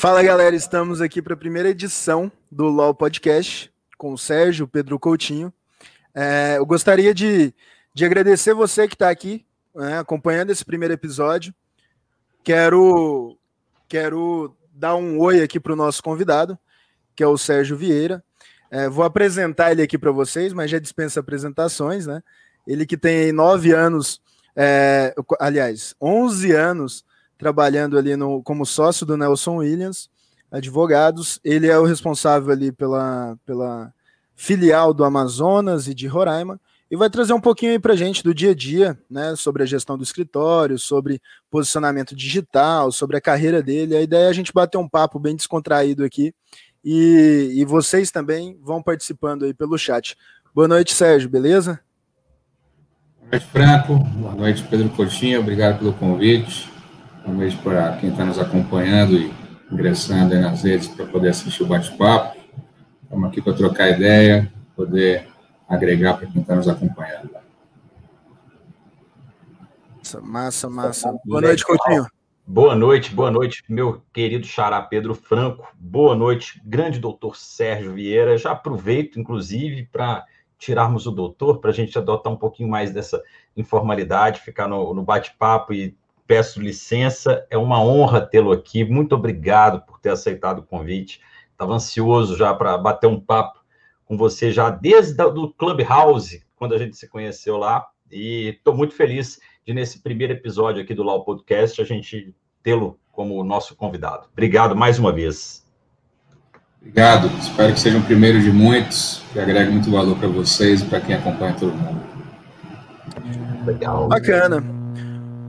Fala galera, estamos aqui para a primeira edição do LOL Podcast com o Sérgio, Pedro Coutinho. É, eu gostaria de, de agradecer você que está aqui né, acompanhando esse primeiro episódio. Quero, quero dar um oi aqui para o nosso convidado, que é o Sérgio Vieira. É, vou apresentar ele aqui para vocês, mas já dispensa apresentações, né? Ele que tem nove anos, é, aliás, onze anos trabalhando ali no, como sócio do Nelson Williams, advogados. Ele é o responsável ali pela, pela filial do Amazonas e de Roraima e vai trazer um pouquinho aí para gente do dia a dia, né, sobre a gestão do escritório, sobre posicionamento digital, sobre a carreira dele. A ideia é a gente bater um papo bem descontraído aqui e, e vocês também vão participando aí pelo chat. Boa noite, Sérgio, beleza? Boa noite, Franco. Boa noite, Pedro Coutinho. Obrigado pelo convite. Boa noite para quem está nos acompanhando e ingressando aí nas redes para poder assistir o bate-papo. Estamos aqui para trocar ideia, poder agregar para quem está nos acompanhando. Massa, massa. Boa noite, Coutinho. Boa noite, boa noite, meu querido xará Pedro Franco. Boa noite, grande doutor Sérgio Vieira. Já aproveito, inclusive, para tirarmos o doutor, para a gente adotar um pouquinho mais dessa informalidade, ficar no, no bate-papo e peço licença, é uma honra tê-lo aqui. Muito obrigado por ter aceitado o convite. Estava ansioso já para bater um papo com você já desde o Clubhouse, quando a gente se conheceu lá, e estou muito feliz de, nesse primeiro episódio aqui do Lau Podcast, a gente tê-lo como nosso convidado. Obrigado mais uma vez. Obrigado. Espero que seja o primeiro de muitos, que agregue muito valor para vocês e para quem acompanha todo mundo. Legal. Bacana.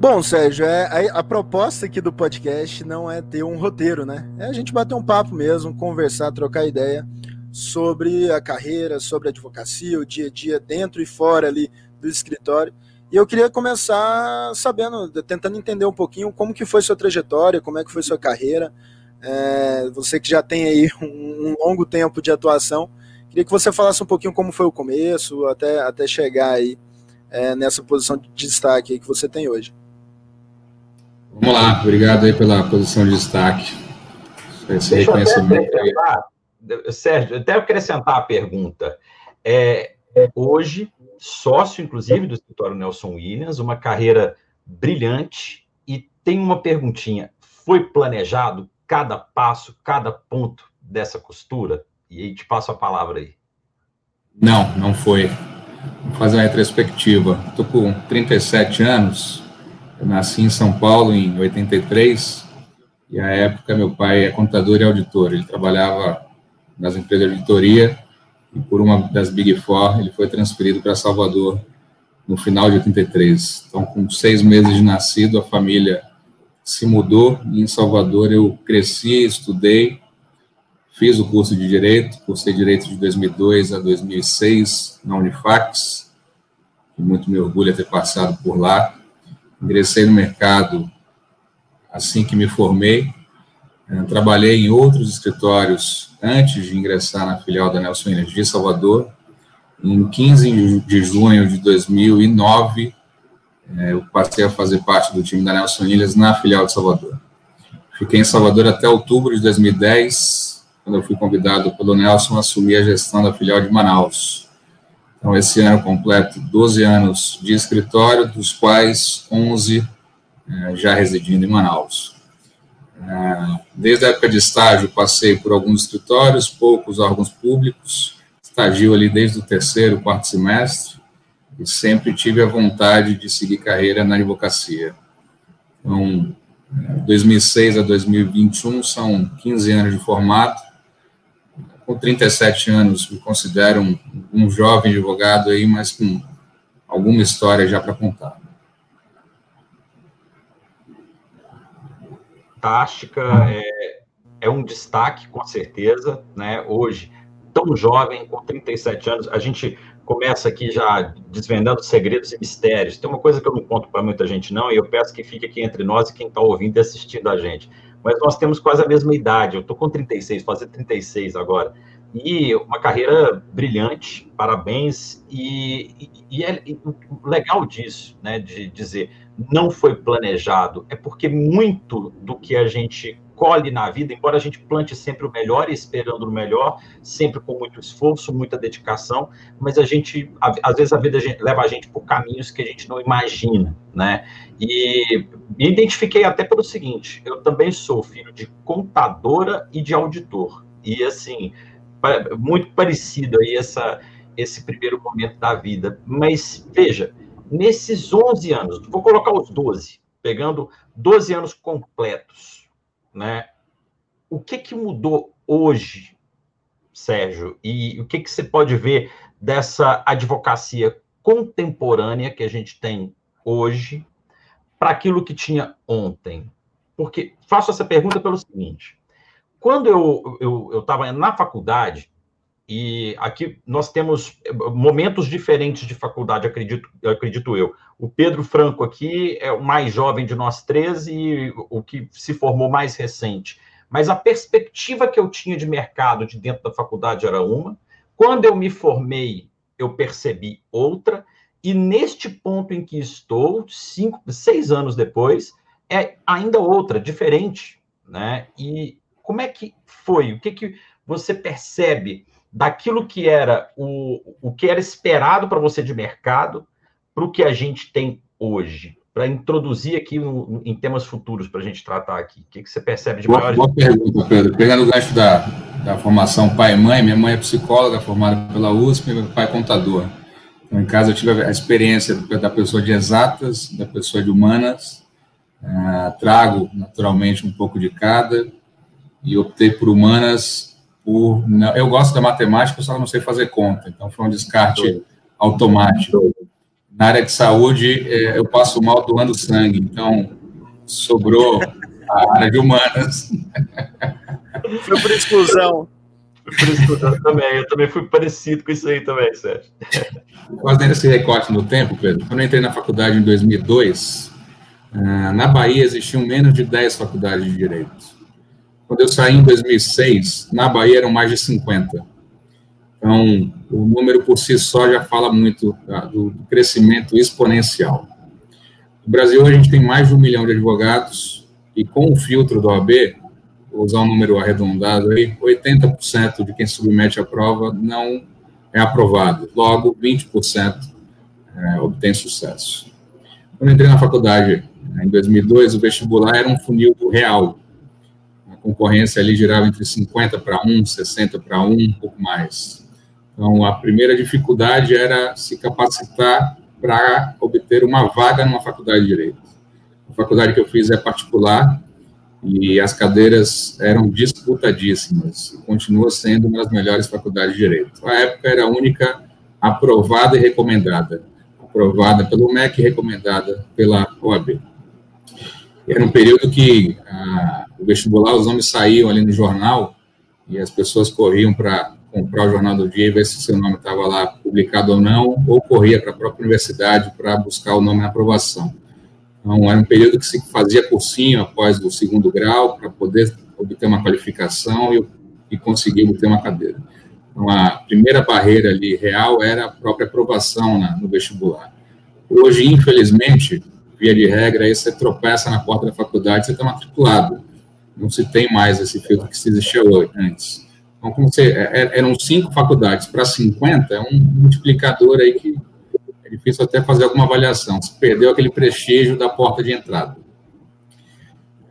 Bom, Sérgio, é, a, a, proposta aqui do podcast não é ter um roteiro, né? É a gente bater um papo mesmo, conversar, trocar ideia sobre a carreira, sobre a advocacia, o dia a dia dentro e fora ali do escritório. E eu queria começar sabendo, tentando entender um pouquinho como que foi sua trajetória, como é que foi sua carreira. É, você que já tem aí um, um longo tempo de atuação, queria que você falasse um pouquinho como foi o começo, até, até chegar aí é, nessa posição de destaque que você tem hoje. Vamos lá, obrigado aí pela posição de destaque. Esse Deixa reconhecimento aí. Sérgio, até acrescentar a pergunta. É, hoje, sócio, inclusive, do escritório Nelson Williams, uma carreira brilhante, e tem uma perguntinha: foi planejado cada passo, cada ponto dessa costura? E aí te passo a palavra aí. Não, não foi. Vou fazer uma retrospectiva. Estou com 37 anos, eu nasci em São Paulo em 83, e à época meu pai é contador e auditor. Ele trabalhava nas empresas de auditoria e por uma das Big Four ele foi transferido para Salvador no final de 83. Então, com seis meses de nascido, a família se mudou e em Salvador eu cresci, estudei, fiz o curso de Direito, cursei Direito de 2002 a 2006 na Unifax, muito me orgulho ter passado por lá ingressei no mercado assim que me formei. Eh, trabalhei em outros escritórios antes de ingressar na filial da Nelson Energia Salvador. Em 15 de junho de 2009, eh, eu passei a fazer parte do time da Nelson Ilhas na filial de Salvador. Fiquei em Salvador até outubro de 2010, quando eu fui convidado pelo Nelson a assumir a gestão da filial de Manaus. Então, esse ano completo 12 anos de escritório, dos quais 11 é, já residindo em Manaus. É, desde a época de estágio, passei por alguns escritórios, poucos órgãos públicos, estagio ali desde o terceiro, quarto semestre, e sempre tive a vontade de seguir carreira na advocacia. Então, 2006 a 2021 são 15 anos de formato, com 37 anos, me considero um, um jovem advogado aí, mas com alguma história já para contar. Fantástica, é, é um destaque, com certeza, né? Hoje, tão jovem, com 37 anos, a gente começa aqui já desvendando segredos e mistérios. Tem uma coisa que eu não conto para muita gente, não, e eu peço que fique aqui entre nós e quem está ouvindo e assistindo a gente mas nós temos quase a mesma idade. Eu estou com 36, fazer 36 agora. E uma carreira brilhante, parabéns. E, e, e é e, legal disso, né, de dizer não foi planejado, é porque muito do que a gente colhe na vida, embora a gente plante sempre o melhor e esperando o melhor, sempre com muito esforço, muita dedicação, mas a gente, às vezes a vida leva a gente por caminhos que a gente não imagina, né? E me identifiquei até pelo seguinte: eu também sou filho de contadora e de auditor. E assim, muito parecido aí essa, esse primeiro momento da vida. Mas veja, nesses 11 anos, vou colocar os 12, pegando 12 anos completos, né? O que que mudou hoje, Sérgio? E o que que você pode ver dessa advocacia contemporânea que a gente tem hoje para aquilo que tinha ontem? Porque faço essa pergunta pelo seguinte: quando eu estava eu, na faculdade, e aqui nós temos momentos diferentes de faculdade, acredito, acredito eu. O Pedro Franco aqui é o mais jovem de nós três e o que se formou mais recente. Mas a perspectiva que eu tinha de mercado de dentro da faculdade era uma. Quando eu me formei, eu percebi outra. E neste ponto em que estou, cinco, seis anos depois, é ainda outra, diferente. Né? E como é que foi? O que, que você percebe daquilo que era o, o que era esperado para você de mercado para o que a gente tem hoje? Para introduzir aqui no, em temas futuros para a gente tratar aqui. O que, que você percebe de boa, maior? Boa pergunta, Pedro. Pegando o gancho da, da formação pai e mãe, minha mãe é psicóloga, formada pela USP, meu pai é contador. Então, em casa, eu tive a experiência da pessoa de exatas, da pessoa de humanas. Uh, trago, naturalmente, um pouco de cada e optei por humanas por não, eu gosto da matemática, só não sei fazer conta, então foi um descarte automático. Na área de saúde, é, eu passo mal doando sangue, então sobrou a área de humanas. Foi por exclusão. Por exclusão também, eu também fui parecido com isso aí também, Sérgio. Fazendo esse recorte no tempo, Pedro, quando eu entrei na faculdade em 2002, ah, na Bahia existiam menos de 10 faculdades de Direito. Quando eu saí em 2006, na Bahia eram mais de 50. Então, o número por si só já fala muito tá, do crescimento exponencial. No Brasil, a gente tem mais de um milhão de advogados e com o filtro do OAB, vou usar um número arredondado aí, 80% de quem submete a prova não é aprovado. Logo, 20% é, obtém sucesso. Quando entrei na faculdade, em 2002, o vestibular era um funil real concorrência ali girava entre 50 para 1, 60 para 1, um pouco mais. Então, a primeira dificuldade era se capacitar para obter uma vaga numa faculdade de Direito. A faculdade que eu fiz é particular e as cadeiras eram disputadíssimas. Continua sendo uma das melhores faculdades de Direito. A época era a única aprovada e recomendada. Aprovada pelo MEC e recomendada pela OAB. Era um período que ah, o vestibular, os nomes saíam ali no jornal e as pessoas corriam para comprar o jornal do dia e ver se seu nome estava lá publicado ou não, ou corria para a própria universidade para buscar o nome na aprovação. Então, era um período que se fazia cursinho após o segundo grau para poder obter uma qualificação e, e conseguir obter uma cadeira. Então, a primeira barreira ali real era a própria aprovação na, no vestibular. Hoje, infelizmente, via de regra, aí você tropeça na porta da faculdade, você está matriculado não se tem mais esse filtro que se existia antes. Então, como você, é, é, eram cinco faculdades para 50, é um multiplicador aí que é difícil até fazer alguma avaliação. Se perdeu aquele prestígio da porta de entrada.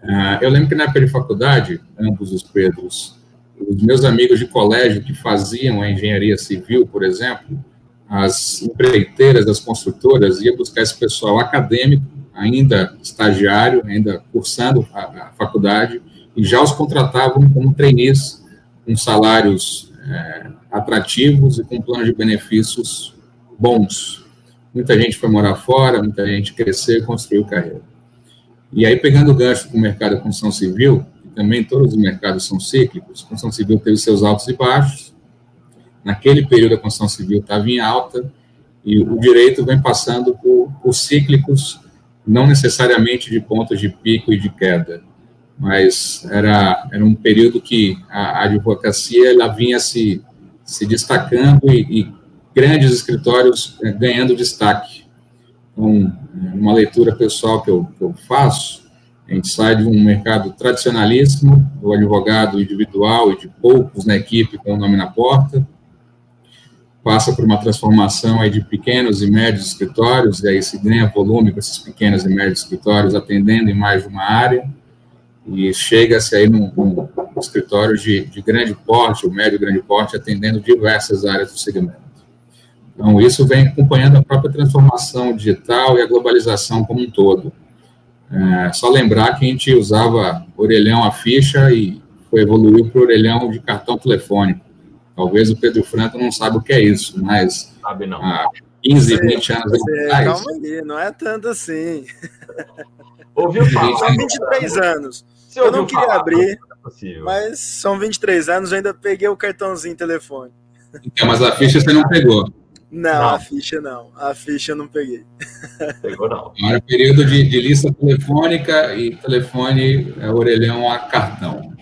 Uh, eu lembro que na época de faculdade, ambos os Pedros, os meus amigos de colégio que faziam a engenharia civil, por exemplo, as empreiteiras, as construtoras, iam buscar esse pessoal acadêmico, ainda estagiário, ainda cursando a, a faculdade, e já os contratavam como trainees, com salários é, atrativos e com planos de benefícios bons. Muita gente foi morar fora, muita gente cresceu e construiu carreira. E aí, pegando o gancho com o mercado de construção civil, e também todos os mercados são cíclicos, a construção civil teve seus altos e baixos, naquele período a construção civil estava em alta, e o direito vem passando por, por cíclicos, não necessariamente de pontos de pico e de queda, mas era, era um período que a, advocacia ela vinha se, se destacando e, e grandes escritórios é, ganhando destaque. Então, uma leitura pessoal que eu, que eu faço, A gente sai de um mercado tradicionalíssimo, do advogado individual e de poucos na equipe com o nome na porta, passa por uma transformação aí de pequenos e médios escritórios, e aí se ganha volume com esses pequenos e médios escritórios atendendo em mais de uma área, e chega-se aí num, num escritório de, de, grande porte, ou médio grande porte, atendendo diversas áreas do segmento. Então, isso vem acompanhando a própria transformação digital e a globalização como um todo. É, só lembrar que a gente usava orelhão a ficha e foi evoluiu para orelhão de cartão telefônico. Talvez o Pedro Franco não saiba o que é isso, mas Sabe não. há 15, 20 anos atrás... Calma aí, não é tanto assim. Ouviu falar? São 23 anos. Eu não queria falar, abrir, não é mas são 23 anos, eu ainda peguei o cartãozinho telefone. Então, mas a ficha você não pegou. Não, não, a ficha não. A ficha eu não peguei. Pegou não. Era período de, de, lista telefônica e telefone é, orelhão a cartão.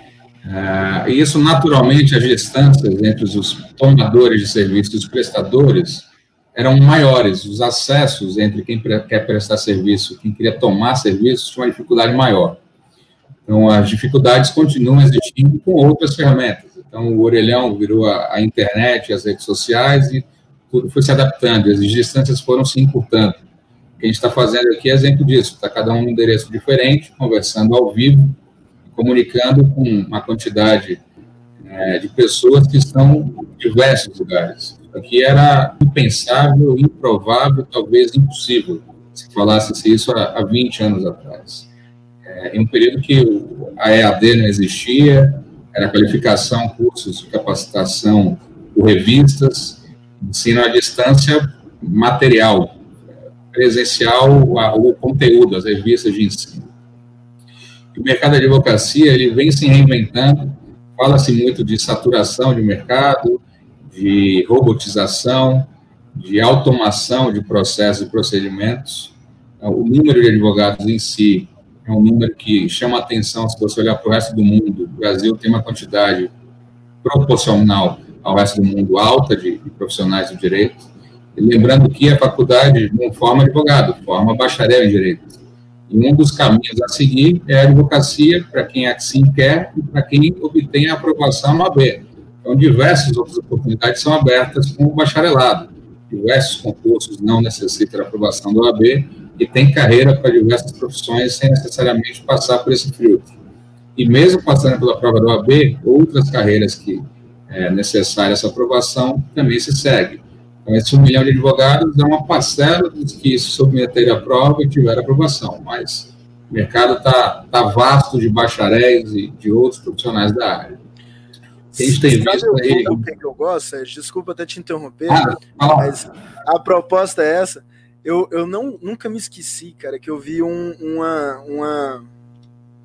É, e isso, naturalmente, as distâncias entre os tomadores de serviços e os prestadores eram maiores. Os acessos entre quem quer prestar serviço e quem queria tomar serviço tinha uma dificuldade maior. Então, as dificuldades continuam existindo com outras ferramentas. Então, o orelhão virou a, a internet, as redes sociais e tudo foi se adaptando, as distâncias foram se encurtando. O que a gente está fazendo aqui é exemplo disso, está cada um num endereço diferente, conversando ao vivo, comunicando com uma quantidade é, de pessoas que estão em diversos lugares. Aqui era impensável, improvável, talvez impossível, se falasse isso há, há 20 anos atrás. É, em um período que a EAD não existia, era qualificação, cursos capacitação por revistas, ensino à distância material, presencial, o conteúdo, as revistas de ensino. O mercado da advocacia ele vem se reinventando, fala-se muito de saturação de mercado, de robotização, de automação de processos e procedimentos. O número de advogados em si é um número que chama atenção se você olhar para o resto do mundo. O Brasil tem uma quantidade proporcional ao resto do mundo alta de, de profissionais do direito. E lembrando que a faculdade não forma advogado, forma bacharel em direito. E um dos caminhos a seguir é a advocacia, para quem assim quer e para quem obtém a aprovação no AB. Então, diversas outras oportunidades são abertas com o bacharelado. Diversos concursos não necessitam da aprovação do AB e tem carreira para diversas profissões sem necessariamente passar por esse filtro. E mesmo passando pela prova do AB, outras carreiras que é necessária essa aprovação, também se segue. Então, esse um milhão de advogados é uma parcela dos que se submeterem à prova e tiveram aprovação, mas o mercado está tá vasto de bacharéis e de outros profissionais da área. A gente tem visto aí... O que eu gosto, Sérgio? Desculpa até te interromper, ah, mas a proposta é essa. Eu, eu não, nunca me esqueci, cara, que eu vi um, uma, uma,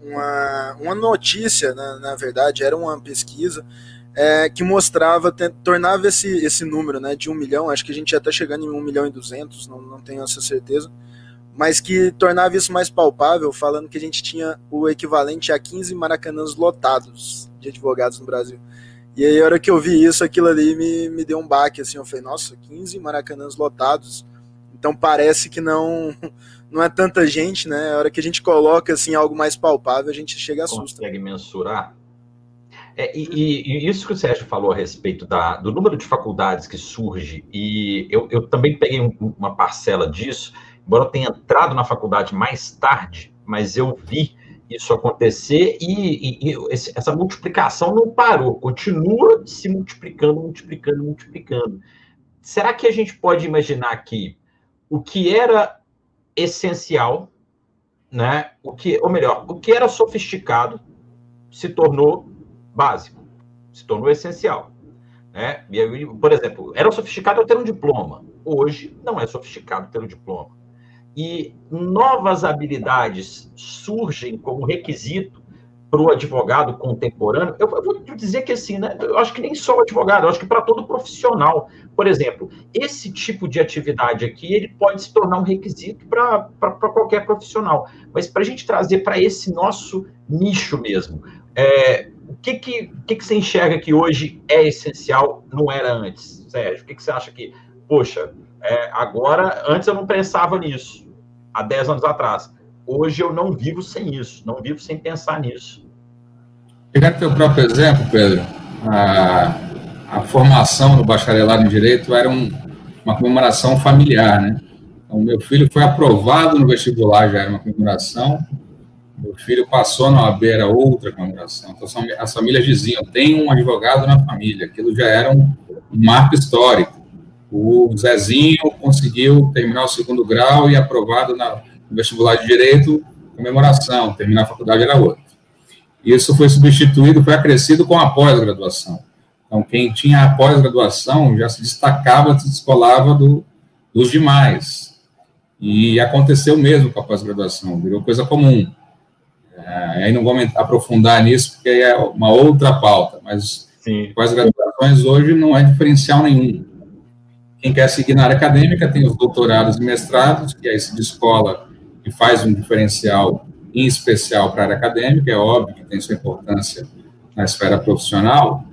uma, uma notícia, na, na verdade, era uma pesquisa é, que mostrava, tornava esse, esse número né, de um milhão, acho que a gente já está chegando em um milhão e duzentos, não, não tenho essa certeza, mas que tornava isso mais palpável, falando que a gente tinha o equivalente a 15 maracanãs lotados de advogados no Brasil. E aí, a hora que eu vi isso, aquilo ali me, me deu um baque, assim, eu falei, nossa, 15 maracanãs lotados, então parece que não não é tanta gente, né? A hora que a gente coloca, assim, algo mais palpável, a gente chega a assusta. Consegue mensurar? É, e, e, isso que o Sérgio falou a respeito da, do número de faculdades que surge, e eu, eu também peguei um, uma parcela disso, embora eu tenha entrado na faculdade mais tarde, mas eu vi isso acontecer e, e, e essa multiplicação não parou, continua se multiplicando, multiplicando, multiplicando. Será que a gente pode imaginar que o que era essencial, né, o que, ou melhor, o que era sofisticado se tornou básico, se tornou essencial. Né? Por exemplo, era sofisticado ter um diploma. Hoje não é sofisticado ter um diploma. E novas habilidades surgem como requisito para o advogado contemporâneo. Eu, eu, vou dizer que assim, né? Eu acho que nem só o advogado, eu acho que para todo profissional. Por exemplo, esse tipo de atividade aqui, ele pode se tornar um requisito para qualquer profissional. Mas para a gente trazer para esse nosso nicho mesmo, é, o que que, que que você enxerga que hoje é essencial, não era antes, Sérgio? O que, que você acha que, poxa, é, agora, antes eu não pensava nisso, há 10 anos atrás. hoje eu não vivo sem isso, não vivo sem pensar nisso. Pegando teu próprio exemplo, Pedro, a, a formação no bacharelado em Direito era um, uma comemoração familiar, né? Então, meu filho foi aprovado no vestibular, já era uma comemoração, meu filho passou na OAB, era outra comemoração. Então, as famílias diziam, tem um advogado na família, aquilo já era um, um marco histórico. O Zezinho conseguiu terminar o segundo grau e aprovado na, no vestibular de Direito, comemoração, terminar a faculdade era outra. Isso foi substituído, foi acrescido com a pós-graduação. Então, quem tinha a pós-graduação já se destacava, se descolava do, dos demais. E aconteceu mesmo com a pós-graduação, virou coisa comum. É, aí não vou aprofundar nisso, porque é uma outra pauta, mas pós-graduações hoje não é diferencial nenhum. Quem quer seguir na área acadêmica tem os doutorados e mestrados, que aí se descola e faz um diferencial em especial para a área acadêmica, é óbvio que tem sua importância na esfera profissional,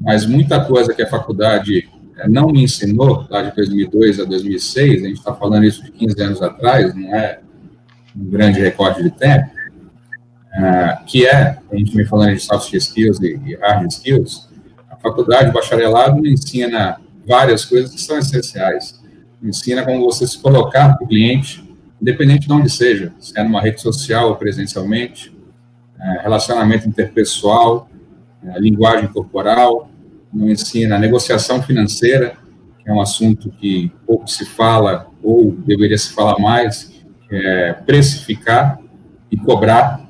mas muita coisa que a faculdade é, não me ensinou, lá de 2002 a 2006, a gente está falando isso de 15 anos atrás, não é um grande recorte de tempo, uh, que é, a gente vem falando de soft skills e hard skills, a faculdade, o bacharelado, me ensina várias coisas que são essenciais. Me ensina como você se colocar para o cliente, independente de onde seja, se é numa rede social ou presencialmente, uh, relacionamento interpessoal, uh, linguagem corporal, não ensina negociação financeira, que é um assunto que pouco se fala ou deveria se falar mais, é precificar e cobrar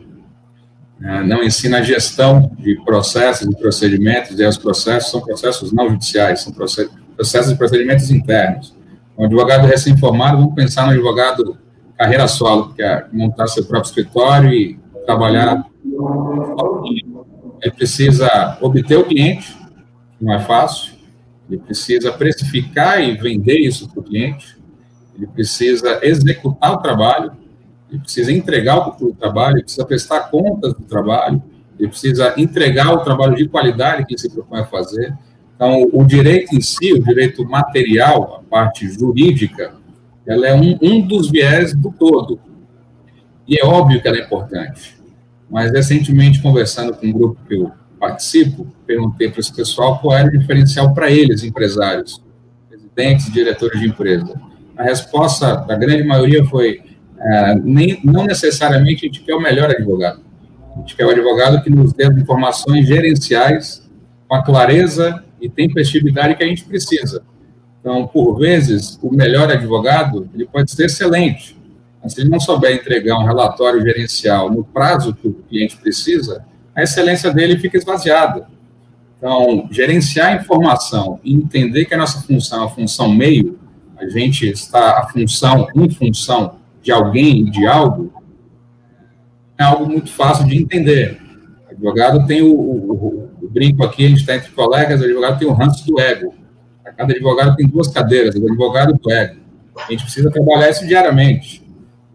é, não ensina gestão de processos e procedimentos, e os processos são processos não judiciais, são processos e procedimentos internos. Um advogado recém-formado, vamos pensar no advogado carreira solo, que é montar seu próprio escritório e trabalhar. Ele precisa obter o cliente, que não é fácil, ele precisa precificar e vender isso para o cliente, ele precisa executar o trabalho, ele precisa entregar o trabalho, ele precisa prestar contas do trabalho, ele precisa entregar o trabalho de qualidade que se propõe a fazer. Então, o direito em si, o direito material, a parte jurídica, ela é um, um dos viés do todo. E é óbvio que ela é importante. Mas, recentemente, conversando com um grupo que eu participo, perguntei para esse pessoal qual era o diferencial para eles, empresários, presidentes, diretores de empresa. A resposta da grande maioria foi é, nem, não necessariamente a gente quer o melhor advogado. A gente quer o advogado que nos dê as informações gerenciais com a clareza e tempestividade que a gente precisa. Então, por vezes, o melhor advogado ele pode ser excelente, mas se ele não souber entregar um relatório gerencial no prazo que o cliente precisa, a excelência dele fica esvaziada. Então, gerenciar a informação e entender que a nossa função é a função meio, a gente está a função em função de alguém, de algo, é algo muito fácil de entender. O advogado tem o, o, o brinco aqui, a gente está entre colegas, o advogado tem o ranço do ego. Cada advogado tem duas cadeiras, o advogado do ego. A gente precisa trabalhar isso diariamente.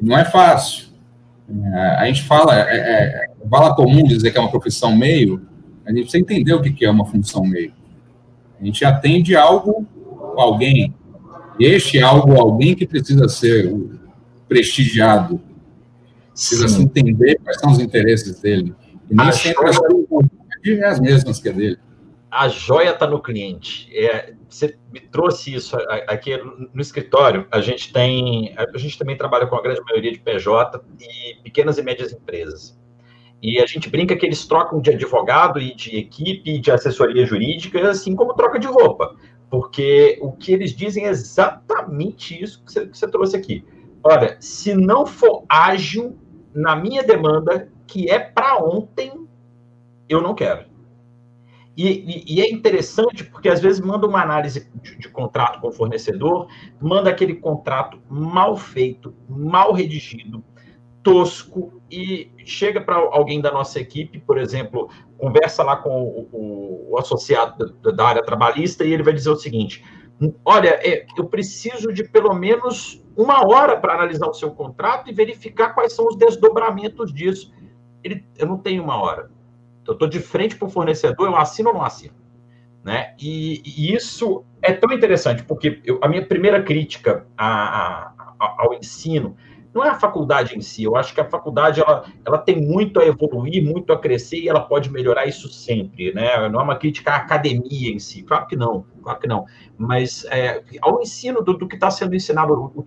Não é fácil. É, a gente fala, é, é, é comum dizer que é uma profissão meio, a gente precisa entender o que é uma função meio. A gente atende algo, alguém. E este algo, alguém que precisa ser prestigiado. Precisa se entender quais são os interesses dele. E nem a sempre joia... as mesmas que a dele. A joia está no cliente. É, você me trouxe isso aqui no escritório. A gente tem, a gente também trabalha com a grande maioria de PJ e pequenas e médias empresas. E a gente brinca que eles trocam de advogado e de equipe, de assessoria jurídica, assim como troca de roupa. Porque o que eles dizem é exatamente isso que você, que você trouxe aqui olha, se não for ágil na minha demanda, que é para ontem, eu não quero. E, e, e, é interessante porque às vezes manda uma análise de, de, contrato com o fornecedor, manda aquele contrato mal feito, mal redigido, tosco, e chega para alguém da nossa equipe, por exemplo, conversa lá com o, o, o associado da, da, área trabalhista e ele vai dizer o seguinte: olha, é, eu preciso de pelo menos uma hora para analisar o seu contrato e verificar quais são os desdobramentos disso. Ele, eu não tenho uma hora. Eu estou de frente para o fornecedor, eu assino ou não assino. Né? E, e isso é tão interessante, porque eu, a minha primeira crítica a, a, ao ensino não é a faculdade em si. Eu acho que a faculdade ela, ela tem muito a evoluir, muito a crescer e ela pode melhorar isso sempre, né? Não é uma crítica à academia em si, claro que não, claro que não. Mas é, ao ensino do, do que está sendo ensinado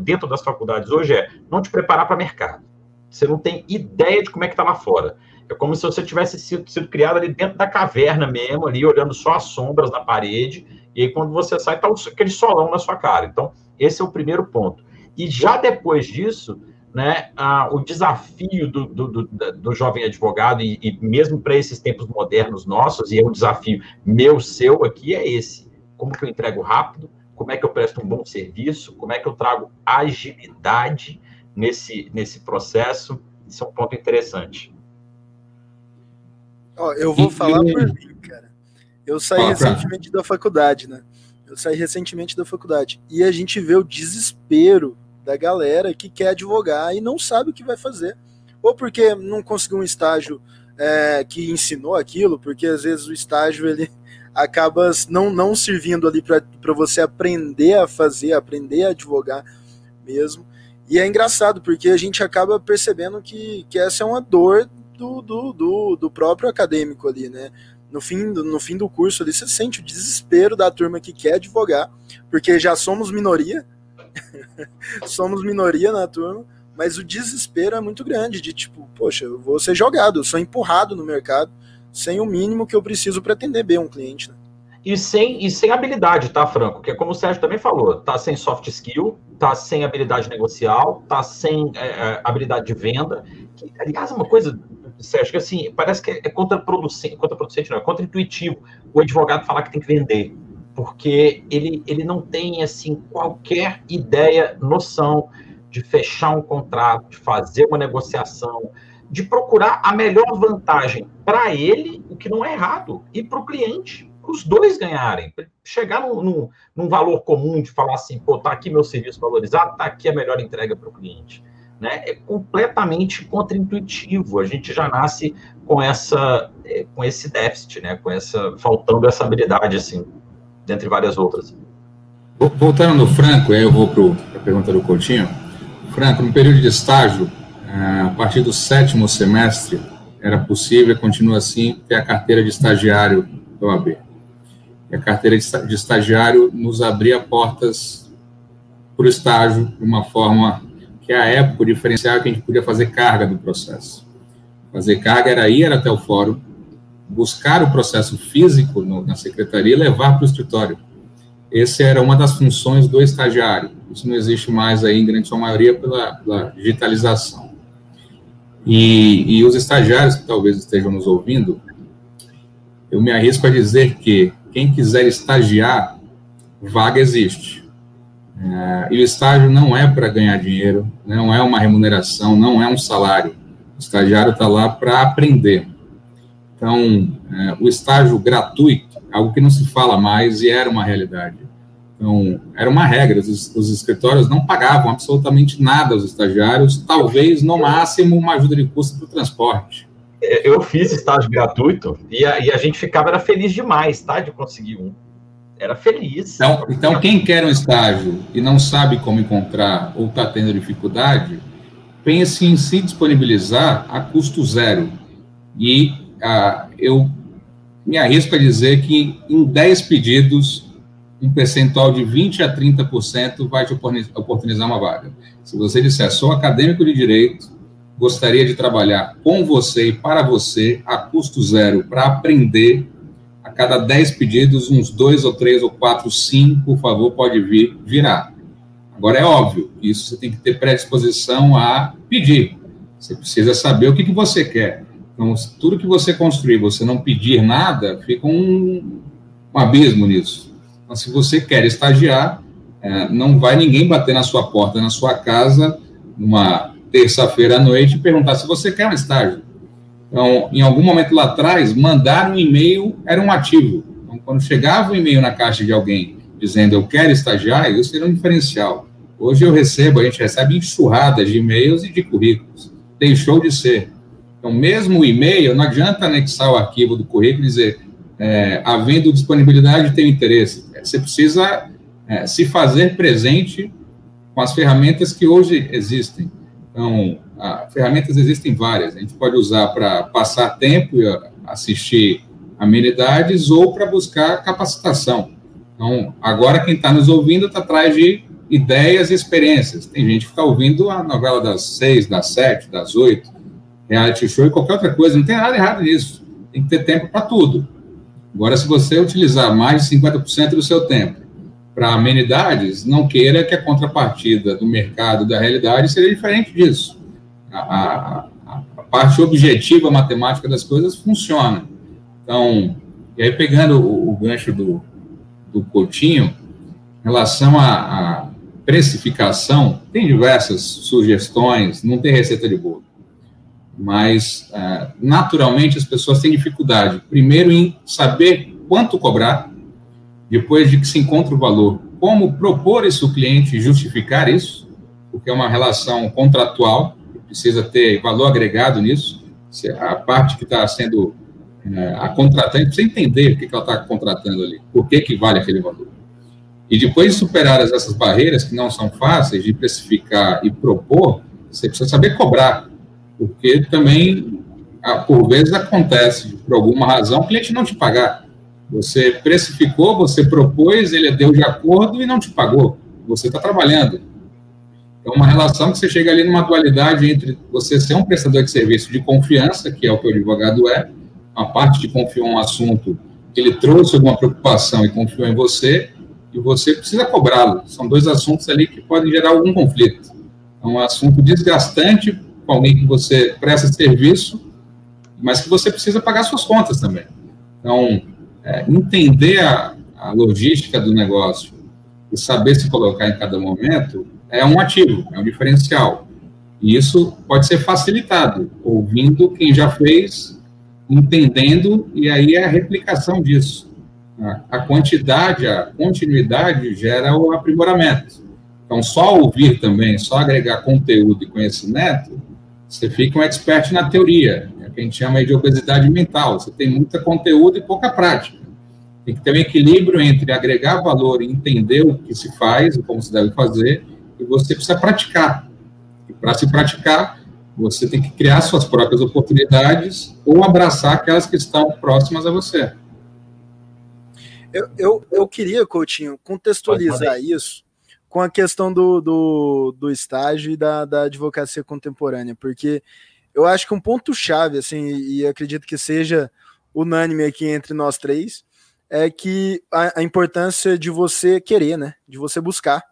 dentro das faculdades hoje é não te preparar para mercado. Você não tem ideia de como é que está lá fora. É como se você tivesse sido, sido criado ali dentro da caverna mesmo, ali olhando só as sombras na parede, e aí quando você sai, tá aquele solão na sua cara. Então, esse é o primeiro ponto. E já depois disso, né, o desafio do, do, do, do jovem advogado, e, e mesmo para esses tempos modernos nossos, e é um desafio meu, seu aqui, é esse. Como que eu entrego rápido? Como é que eu presto um bom serviço? Como é que eu trago agilidade nesse, nesse processo? Isso é um ponto interessante. Ó, eu vou falar por mim, cara. Eu saí recentemente da faculdade, né? Eu saí recentemente da faculdade. E a gente vê o desespero da galera que quer advogar e não sabe o que vai fazer. Ou porque não conseguiu um estágio é, que ensinou aquilo, porque às vezes o estágio ele acaba não, não servindo ali para você aprender a fazer, aprender a advogar mesmo. E é engraçado, porque a gente acaba percebendo que, que essa é uma dor do, do, do, do próprio acadêmico ali, né? No fim, do, no fim do curso ali, você sente o desespero da turma que quer advogar, porque já somos minoria, somos minoria na turma, mas o desespero é muito grande de tipo, poxa, eu vou ser jogado, eu sou empurrado no mercado sem o mínimo que eu preciso para atender bem um cliente. Né? E sem, e sem habilidade, tá, Franco? Que é como o Sérgio também falou, tá sem soft skill, tá sem habilidade negocial, tá sem é, é habilidade de venda. Que, aliás, é uma coisa, Sérgio, que assim, parece que é contraproducente, contraproducente não, é contraintuitivo o advogado falar que tem que vender porque ele, ele não tem assim qualquer ideia, noção de fechar um contrato, de fazer uma negociação, de procurar a melhor vantagem para ele, o que não é errado, e para o cliente, os dois ganharem, chegar num, num, num, valor comum de falar assim, pô, tá aqui meu serviço valorizado, tá aqui a melhor entrega para o cliente. Né? É completamente contraintuitivo. A gente já nasce com essa, é, com esse déficit, né? Com essa faltando essa habilidade assim dentre várias outras. Voltando no Franco, aí eu vou para a pergunta do Coutinho. Franco, no período de estágio, a partir do sétimo semestre, era possível, continua assim, ter a carteira de estagiário da OAB. A carteira de estagiário nos abria portas para o estágio de uma forma que, à época, o diferencial que a gente podia fazer carga do processo. Fazer carga era ir até o fórum, buscar o processo físico no, na secretaria e levar para o escritório. Essa era uma das funções do estagiário. Isso não existe mais aí, em grande sua maioria, pela, pela digitalização. E, e, os estagiários que talvez estejam nos ouvindo, eu me arrisco a dizer que quem quiser estagiar, vaga existe. É, e o estágio não é para ganhar dinheiro, não é uma remuneração, não é um salário. O estagiário está lá para aprender. Então, é, o estágio gratuito, algo que não se fala mais e era uma realidade. Então, era uma regra, os, os escritórios não pagavam absolutamente nada aos estagiários, talvez, no máximo, uma ajuda de custo para o transporte. Eu fiz estágio gratuito e a, e a gente ficava era feliz demais, tá, de conseguir um. Era feliz. Então, então, quem quer um estágio e não sabe como encontrar ou está tendo dificuldade, pense em se disponibilizar a custo zero. E eu me arrisco a dizer que em 10 pedidos, um percentual de 20% a 30% vai te oportunizar uma vaga. Se você disser, sou acadêmico de direito, gostaria de trabalhar com você e para você, a custo zero, para aprender, a cada 10 pedidos, uns dois ou três ou quatro, sim, por favor, pode vir, virar. Agora, é óbvio, isso você tem que ter predisposição a pedir. Você precisa saber o que, que você quer. Então, tudo que você construir, você não pedir nada, fica um, um abismo nisso. Então, se você quer estagiar, é, não vai ninguém bater na sua porta, na sua casa, numa terça-feira à noite, e perguntar se você quer um estágio. Então, em algum momento lá atrás, mandar um e-mail era um ativo. Então, quando chegava um e-mail na caixa de alguém dizendo eu quero estagiar, isso era um diferencial. Hoje eu recebo, a gente recebe enxurradas de e-mails e de currículos. Deixou de ser. Então, mesmo o e-mail, não adianta anexar o arquivo do currículo e dizer, é, havendo disponibilidade, tem interesse. Você precisa é, se fazer presente com as ferramentas que hoje existem. Então, a, ferramentas existem várias. A gente pode usar para passar tempo e assistir amenidades ou para buscar capacitação. Então, agora quem está nos ouvindo está atrás de ideias e experiências. Tem gente que está ouvindo a novela das seis, das sete, das oito, reality show e qualquer outra coisa. Não tem nada errado nisso. Tem que ter tempo para tudo. Agora, se você utilizar mais de 50% do seu tempo para amenidades, não queira que a contrapartida do mercado, da realidade, seja diferente disso. A, a, a parte objetiva matemática das coisas funciona. Então, e aí pegando o, o gancho do, do Coutinho, em relação à precificação, tem diversas sugestões, não tem receita de bolo. Mas, é, naturalmente, as pessoas têm dificuldade, primeiro, em saber quanto cobrar, depois de que se encontra o valor, como propor isso ao cliente e justificar isso, porque é uma relação contratual, precisa ter valor agregado nisso. A parte que está sendo é, a contratante precisa entender o que, ela está contratando ali, por que, que vale aquele valor. E depois de superar essas barreiras, que não são fáceis de precificar e propor, você precisa saber cobrar, porque também, por vezes, acontece, por alguma razão, o cliente não te pagar. Você precificou, você propôs, ele deu de acordo e não te pagou. Você está trabalhando. É uma relação que você chega ali numa dualidade entre você ser um prestador de serviço de confiança, que é o que o advogado é, uma parte que confiou um assunto ele trouxe alguma preocupação e confiou em você, e você precisa cobrá-lo. São dois assuntos ali que podem gerar algum conflito. É um assunto desgastante com alguém que você presta serviço, mas que você precisa pagar suas contas também. Então, é, entender a, a logística do negócio e saber se colocar em cada momento é um ativo, é um diferencial. E isso pode ser facilitado, ouvindo quem já fez, entendendo, e aí é a replicação disso a quantidade, a continuidade gera o aprimoramento. Então, só ouvir também, só agregar conteúdo e conhecimento, você fica um expert na teoria, é que a gente chama de obesidade mental. Você tem muito conteúdo e pouca prática. Tem que ter um equilíbrio entre agregar valor e entender o que se faz, como se deve fazer, e você precisa praticar. E para se praticar, você tem que criar suas próprias oportunidades ou abraçar aquelas que estão próximas a você. Eu, eu, eu queria, Coutinho, contextualizar isso com a questão do, do, do estágio e da, da advocacia contemporânea, porque eu acho que um ponto-chave, assim, e acredito que seja unânime aqui entre nós três, é que a, a importância de você querer, né? De você buscar.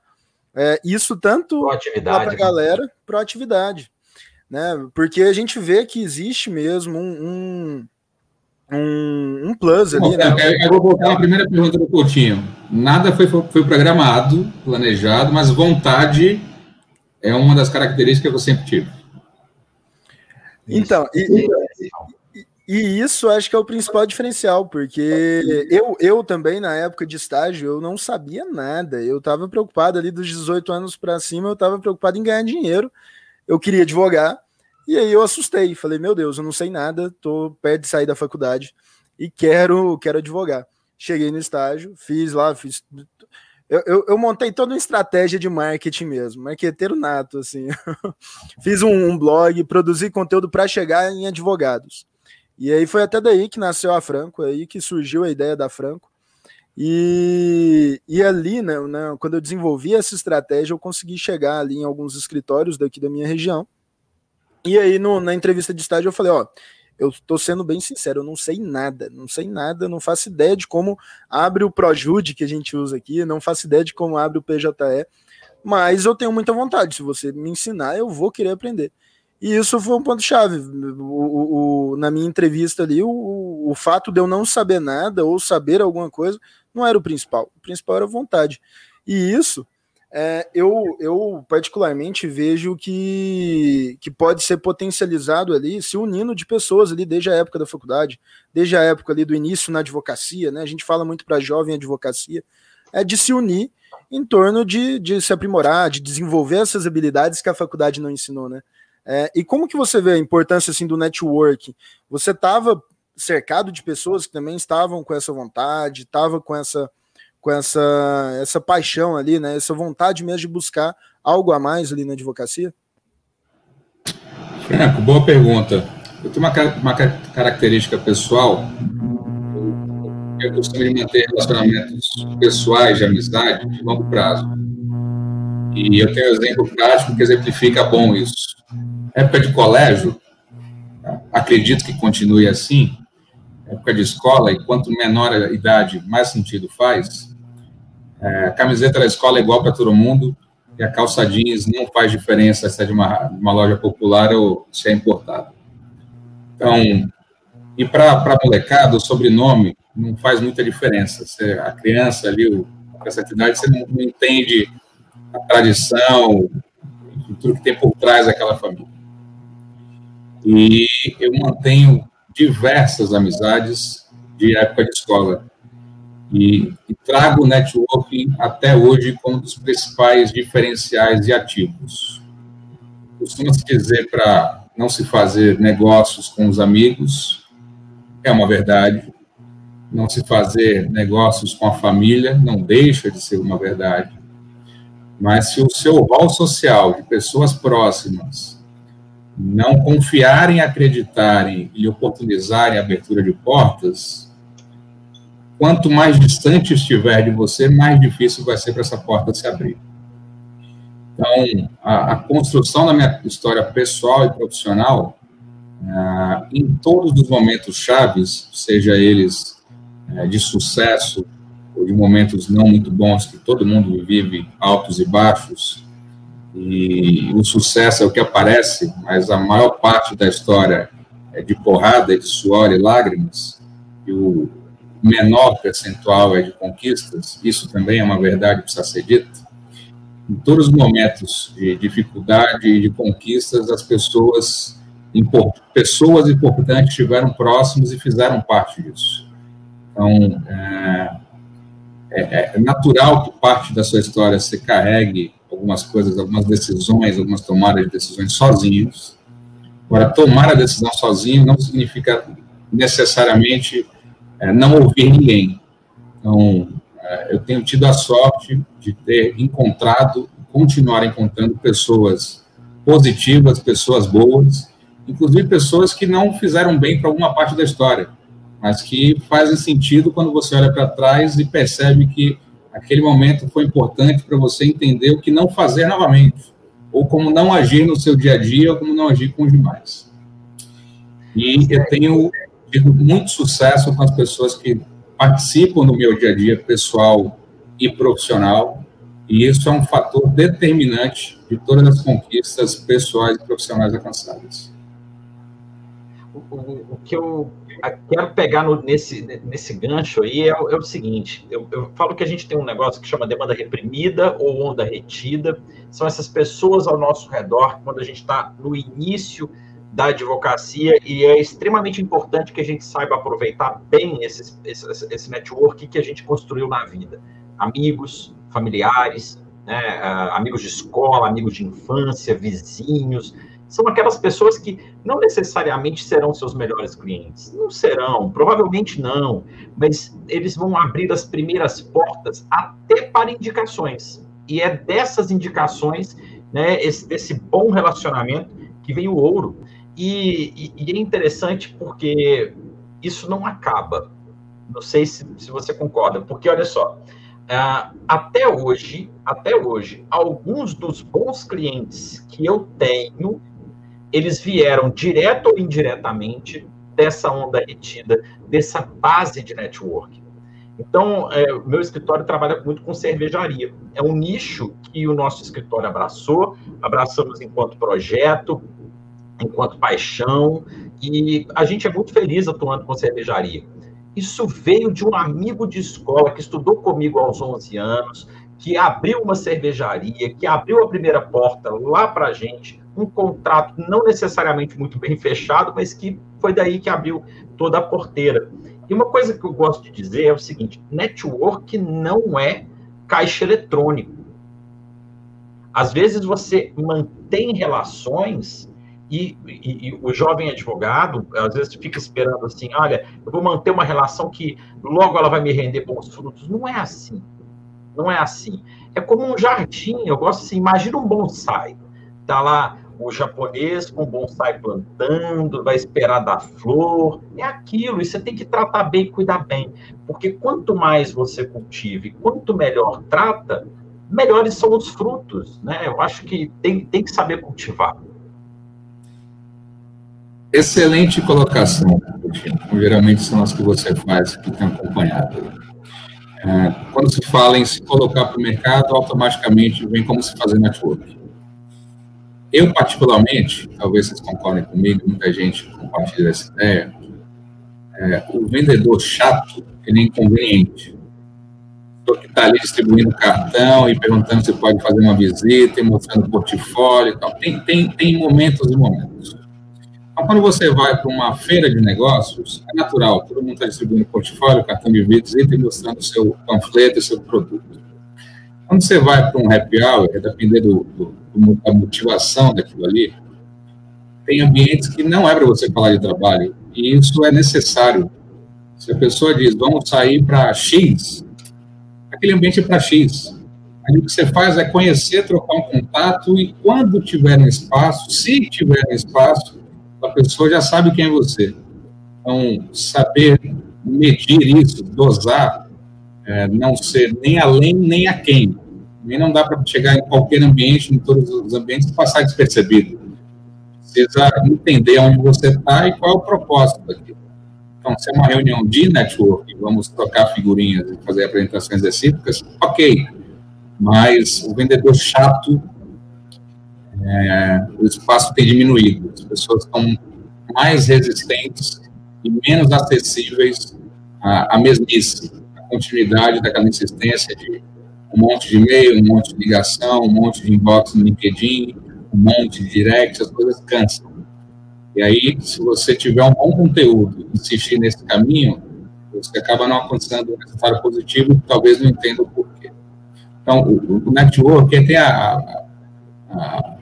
É, isso tanto para a né? galera, proatividade. Né? Porque a gente vê que existe mesmo um, um um, um plus ali, Bom, né? Eu, eu, vou voltar na primeira pergunta do Coutinho. Nada foi, foi programado, planejado, mas vontade é uma das características que eu sempre tive. Então, e, e, e, isso acho que é o principal diferencial, porque eu, eu também, na época de estágio, eu não sabia nada. Eu estava preocupado ali dos 18 anos para cima, eu estava preocupado em ganhar dinheiro. Eu queria advogar, e aí eu assustei, falei, meu Deus, eu não sei nada, tô perto de sair da faculdade e quero, quero advogar. Cheguei no estágio, fiz lá, fiz. Eu, eu, eu montei toda uma estratégia de marketing mesmo, marqueteiro nato, assim. fiz um, um blog, produzi conteúdo para chegar em advogados. E aí foi até daí que nasceu a Franco, aí que surgiu a ideia da Franco. E, e ali, né, né, quando eu desenvolvi essa estratégia, eu consegui chegar ali em alguns escritórios daqui da minha região e aí, no, na entrevista de estágio, eu falei: ó, eu tô sendo bem sincero, eu não sei nada, não sei nada, não faço ideia de como abre o Projude que a gente usa aqui, não faço ideia de como abre o PJE, mas eu tenho muita vontade. Se você me ensinar, eu vou querer aprender. E isso foi um ponto-chave. Na minha entrevista ali, o, o fato de eu não saber nada ou saber alguma coisa não era o principal. O principal era a vontade. E isso é, eu, eu particularmente vejo que, que pode ser potencializado ali, se unindo de pessoas ali desde a época da faculdade, desde a época ali do início na advocacia, né? A gente fala muito para jovem advocacia, é de se unir em torno de, de se aprimorar, de desenvolver essas habilidades que a faculdade não ensinou, né? É, e como que você vê a importância assim do network? Você estava cercado de pessoas que também estavam com essa vontade, estava com essa com essa, essa paixão ali, né? Essa vontade mesmo de buscar algo a mais ali na advocacia? Franco, boa pergunta. Eu tenho uma, uma característica pessoal. Eu costumo manter relacionamentos pessoais de amizade de longo prazo. E eu tenho um exemplo prático que exemplifica bom isso. Época de colégio, acredito que continue assim. Época de escola, e quanto menor a idade, mais sentido faz. É, a camiseta da escola é igual para todo mundo, e a calça jeans não faz diferença se é de uma, uma loja popular ou se é importado. Então, e para molecada, o sobrenome não faz muita diferença. Você, a criança ali, com essa idade, você não, não entende a tradição, tudo que tem por trás daquela família. E eu mantenho diversas amizades de época de escola. E, e trago o networking até hoje como um dos principais diferenciais e ativos. Costuma-se dizer para não se fazer negócios com os amigos, é uma verdade. Não se fazer negócios com a família não deixa de ser uma verdade. Mas se o seu rol social de pessoas próximas não confiarem, acreditarem e oportunizarem a abertura de portas, quanto mais distante estiver de você, mais difícil vai ser para essa porta se abrir. Então, a, a, construção da minha história pessoal e profissional, ah, em todos os momentos chaves, seja eles eh, de sucesso ou de momentos não muito bons, que todo mundo vive altos e baixos, e o sucesso é o que aparece, mas a maior parte da história é de porrada, de suor e lágrimas, e o menor percentual é de conquistas, isso também é uma verdade que precisa ser dita. Em todos os momentos de dificuldade e de conquistas, as pessoas, pessoas importantes estiveram próximos e fizeram parte disso. Então, é, é, é natural que parte da sua história se carregue algumas coisas, algumas decisões, algumas tomadas de decisões sozinhos. Agora, tomar a decisão sozinho não significa necessariamente é, não ouvir ninguém. Então, é, eu tenho tido a sorte de ter encontrado, continuar encontrando pessoas positivas, pessoas boas, inclusive pessoas que não fizeram bem para alguma parte da história, mas que fazem sentido quando você olha para trás e percebe que aquele momento foi importante para você entender o que não fazer novamente, ou como não agir no seu dia a dia, ou como não agir com os demais. E eu tenho tido muito sucesso com as pessoas que participam do meu dia a dia pessoal e profissional, e isso é um fator determinante de todas as conquistas pessoais e profissionais alcançadas. O, o, o que eu quero pegar no, nesse, nesse gancho aí é, é o seguinte: eu, eu, falo que a gente tem um negócio que chama demanda reprimida ou onda retida. São essas pessoas ao nosso redor, quando a gente está no início da advocacia, e é extremamente importante que a gente saiba aproveitar bem esse, esse, esse network que a gente construiu na vida. Amigos, familiares, né, ah, amigos de escola, amigos de infância, vizinhos, são aquelas pessoas que não necessariamente serão seus melhores clientes. Não serão, provavelmente não, mas eles vão abrir as primeiras portas até para indicações. E é dessas indicações, né, esse, desse bom relacionamento, que vem o ouro. E, e, e é interessante porque isso não acaba. Não sei se, se você concorda, porque olha só, Uh, até hoje, até hoje, alguns dos bons clientes que eu tenho eles vieram direto ou indiretamente dessa onda retida, dessa base de network. Então, é, meu escritório trabalha muito com cervejaria. É um nicho que o nosso escritório abraçou, abraçamos enquanto projeto, enquanto paixão, e a gente é muito feliz atuando com cervejaria. Isso veio de um amigo de escola que estudou comigo aos 11 anos, que abriu uma cervejaria, que abriu a primeira porta lá para a gente, um contrato não necessariamente muito bem fechado, mas que foi daí que abriu toda a porteira. E uma coisa que eu gosto de dizer é o seguinte: network não é caixa eletrônico. Às vezes você mantém relações e, e, e, o jovem advogado, às vezes, fica esperando assim: olha, eu vou manter uma relação que logo ela vai me render bons frutos. Não é assim. Não é assim. É como um jardim, eu gosto assim, imagina um bonsai. Tá lá o japonês com bonsai plantando, vai esperar dar flor, é aquilo, e você tem que tratar bem, cuidar bem, porque quanto mais você cultive, quanto melhor trata, melhores são os frutos, né? Eu acho que tem, tem que saber cultivar. Excelente colocação, geralmente são as que você faz, que tem acompanhado. É, quando se fala em se colocar para o mercado, automaticamente vem como se fazer network. Eu, particularmente, talvez vocês concordem comigo, muita gente compartilha essa ideia, é, o vendedor chato, ele é inconveniente. que está ali distribuindo cartão e perguntando se pode fazer uma visita e mostrando portfólio e tal. Tem, tem, tem momentos e momentos. Então, quando você vai para uma feira de negócios, é natural, todo mundo está distribuindo portfólio, cartão de visita e mostrando o seu panfleto e seu produto. Quando você vai para um happy hour, é depender do, do, da motivação daquilo ali, tem ambientes que não é para você falar de trabalho, e isso é necessário. Se a pessoa diz, vamos sair para X, aquele ambiente é para X. Aí o que você faz é conhecer, trocar um contato, e quando tiver um espaço, se tiver um espaço, a pessoa já sabe quem é você. Então, saber medir isso, dosar, é, não ser nem além nem a quem. Também não dá para chegar em qualquer ambiente, em todos os ambientes, e passar despercebido. Precisa entender onde você está e qual é o propósito daquilo. Então, se é uma reunião de network, vamos trocar figurinhas e fazer apresentações recíprocas, ok. Mas o vendedor chato, é, o espaço tem diminuído. As pessoas estão mais resistentes e menos acessíveis à, à mesmice, à continuidade daquela insistência de um monte de e-mail, um monte de ligação, um monte de inbox no LinkedIn, um monte de direct, as coisas cansam. E aí, se você tiver um bom conteúdo, insistir nesse caminho, você acaba não alcançando um resultado positivo talvez não entenda o porquê. Então, o, o network tem a, a, a,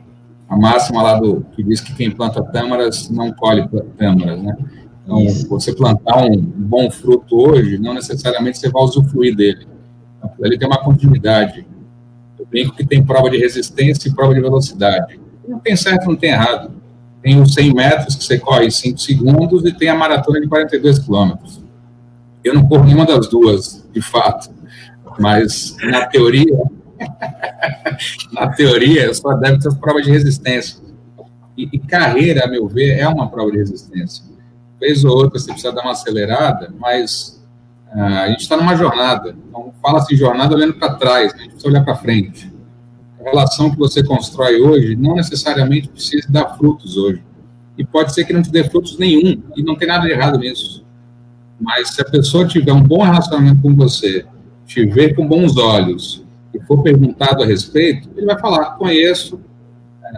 máxima lá do que diz que quem planta tâmaras não colhe tâmaras, né? Então, Isso. você plantar um bom fruto hoje, não necessariamente você vai usufruir dele ele tem uma continuidade. Eu brinco que tem prova de resistência e prova de velocidade. Não tem certo, não tem errado. Tem os 100 metros que você corre em 5 segundos e tem a maratona de 42 quilômetros. Eu não corro nenhuma das duas, de fato. Mas, na teoria, na teoria, só deve ter as provas de resistência. E, e, carreira, a meu ver, é uma prova de resistência. Vez ou outra você precisa dar uma acelerada, mas ah, a gente está numa jornada. Então, fala-se jornada olhando para trás, né? a gente precisa olhar para frente. A relação que você constrói hoje não necessariamente precisa dar frutos hoje. E pode ser que não te dê frutos nenhum, e não tem nada de errado nisso. Mas se a pessoa tiver um bom relacionamento com você, te ver com bons olhos, e for perguntado a respeito, ele vai falar: conheço,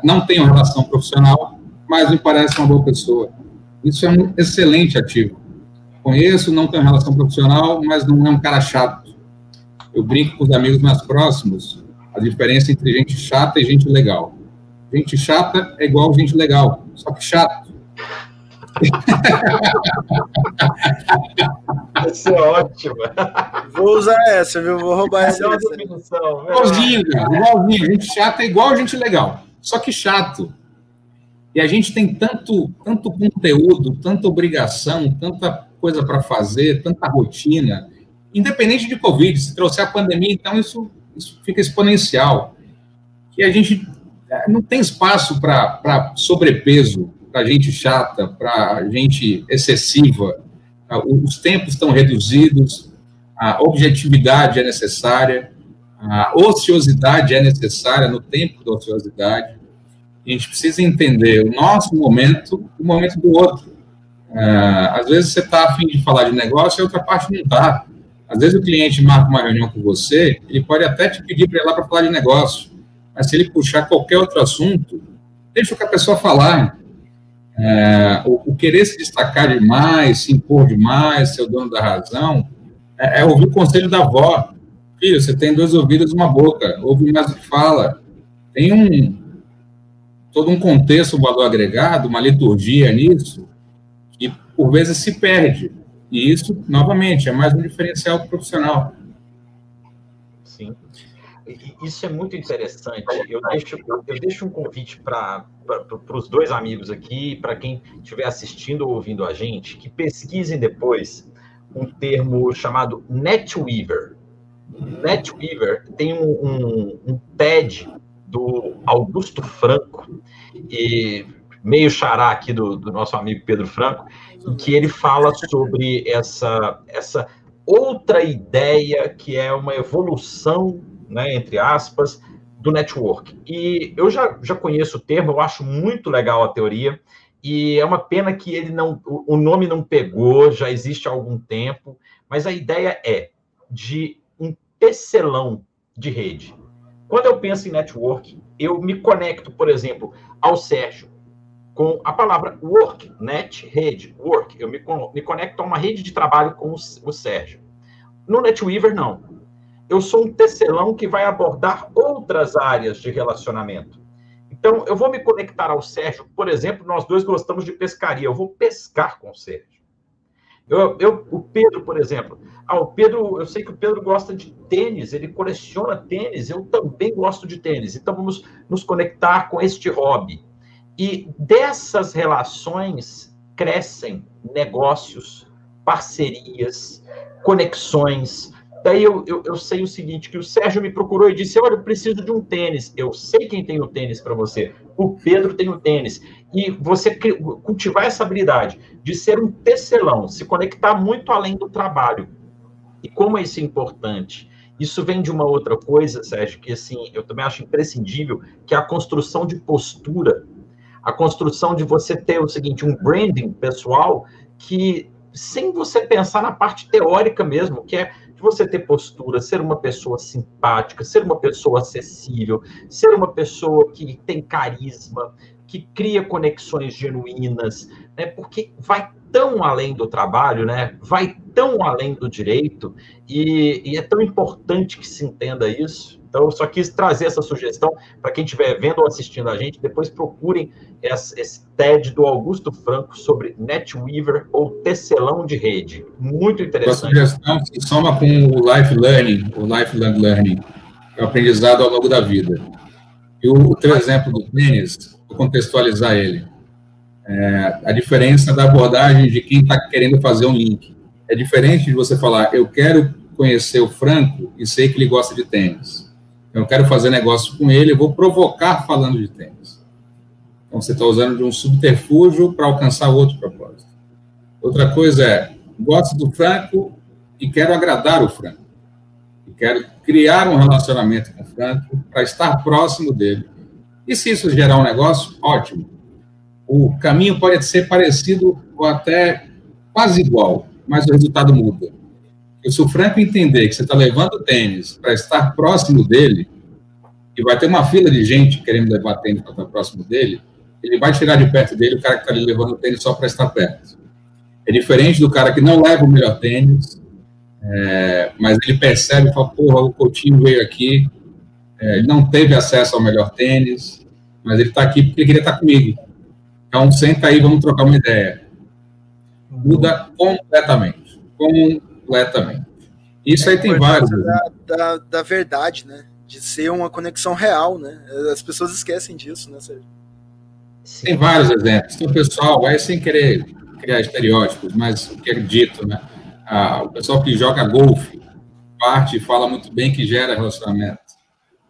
não tenho relação profissional, mas me parece uma boa pessoa. Isso é um excelente ativo. Conheço, não tenho relação profissional, mas não é um cara chato. Eu brinco com os amigos mais próximos a diferença entre gente chata e gente legal. Gente chata é igual gente legal, só que chato. Isso é ótimo. Vou usar essa, viu? Vou roubar essa. definição. Igualzinho, cara. Igualzinho. Gente chata é igual gente legal, só que chato. E a gente tem tanto, tanto conteúdo, tanta obrigação, tanta coisa para fazer, tanta rotina, independente de Covid, se trouxer a pandemia, então isso, isso fica exponencial. Que a gente é, não tem espaço para sobrepeso, para gente chata, para gente excessiva. Ah, os tempos estão reduzidos, a objetividade é necessária, a ociosidade é necessária no tempo da ociosidade. A gente precisa entender o nosso momento o momento do outro. É, às vezes você está afim de falar de negócio e a outra parte não está. Às vezes o cliente marca uma reunião com você, ele pode até te pedir para ir lá para falar de negócio, mas se ele puxar qualquer outro assunto, deixa o a pessoa falar. É, o, o, querer se destacar demais, se impor demais, ser o dono da razão, é, é ouvir o conselho da avó. Filho, você tem dois ouvidos e uma boca, ouve mais o que fala. Tem um todo um contexto, um valor agregado, uma liturgia nisso, por vezes se perde. E isso, novamente, é mais um diferencial profissional. Isso é muito interessante. Eu deixo, eu deixo um convite para os dois amigos aqui, para quem estiver assistindo ou ouvindo a gente, que pesquisem depois um termo chamado NetWeaver. NetWeaver tem um, um, um TED do Augusto Franco, e meio xará aqui do, do nosso amigo Pedro Franco, em que ele fala sobre essa, essa outra ideia que é uma evolução, né, entre aspas, do network. E eu já, já conheço o termo, eu acho muito legal a teoria, e é uma pena que ele não, o nome não pegou, já existe há algum tempo, mas a ideia é de um tecelão de rede. Quando eu penso em network, eu me conecto, por exemplo, ao Sérgio com a palavra work, net, rede, work. Eu me, me conecto a uma rede de trabalho com o, o Sérgio. No NetWeaver, não. Eu sou um tecelão que vai abordar outras áreas de relacionamento. Então, eu vou me conectar ao Sérgio, por exemplo, nós dois gostamos de pescaria, eu vou pescar com o Sérgio. Eu, eu, o Pedro, por exemplo, ah, o Pedro, eu sei que o Pedro gosta de tênis, ele coleciona tênis, eu também gosto de tênis, então vamos nos conectar com este hobby. E dessas relações crescem negócios, parcerias, conexões. Daí eu, eu, eu, sei o seguinte: que o Sérgio me procurou e disse: Olha, eu preciso de um tênis. Eu sei quem tem o tênis para você. O Pedro tem o tênis. E você cultivar essa habilidade de ser um tecelão, se conectar muito além do trabalho. E como isso é importante? Isso vem de uma outra coisa, Sérgio, que assim, eu também acho imprescindível, que é a construção de postura a construção de você ter o seguinte, um branding pessoal que, sem você pensar na parte teórica mesmo, que é de você ter postura, ser uma pessoa simpática, ser uma pessoa acessível, ser uma pessoa que tem carisma, que cria conexões genuínas, né? Porque vai tão além do trabalho, né? Vai tão além do direito e, e é tão importante que se entenda isso. Então, eu só quis trazer essa sugestão para quem estiver vendo ou assistindo a gente. Depois procurem esse TED do Augusto Franco sobre NetWeaver ou tecelão de rede. Muito interessante. A sugestão se soma com o Life Learning, o Lifelong Learning, é o aprendizado ao longo da vida. E o, o teu exemplo do tênis, vou contextualizar ele. É, a diferença da abordagem de quem está querendo fazer um link. É diferente de você falar, eu quero conhecer o Franco e sei que ele gosta de tênis eu quero fazer negócio com ele, eu vou provocar falando de tênis. Então, você está usando de um subterfúgio para alcançar outro propósito. Outra coisa é, gosto do Franco e quero agradar o Franco. E quero criar um relacionamento com o Franco para estar próximo dele. E se isso gerar um negócio, ótimo. O caminho pode ser parecido ou até quase igual, mas o resultado muda. Se o Franco entender que você está levando tênis para estar próximo dele, e vai ter uma fila de gente querendo levar tênis para estar próximo dele, ele vai tirar de perto dele o cara que está levando tênis só para estar perto. É diferente do cara que não leva o melhor tênis, é, mas ele percebe e fala, porra, o Coutinho veio aqui, é, ele não teve acesso ao melhor tênis, mas ele está aqui porque ele queria estar comigo. Então, senta aí, vamos trocar uma ideia. Muda completamente. Completamente. Isso é aí tem vários. Da, da, da verdade, né? de ser uma conexão real, né? As pessoas esquecem disso, né, Sérgio? Tem vários exemplos. Então, o pessoal vai sem querer criar estereótipos, mas o que é dito, né? Ah, o pessoal que joga golfe parte e fala muito bem que gera relacionamento.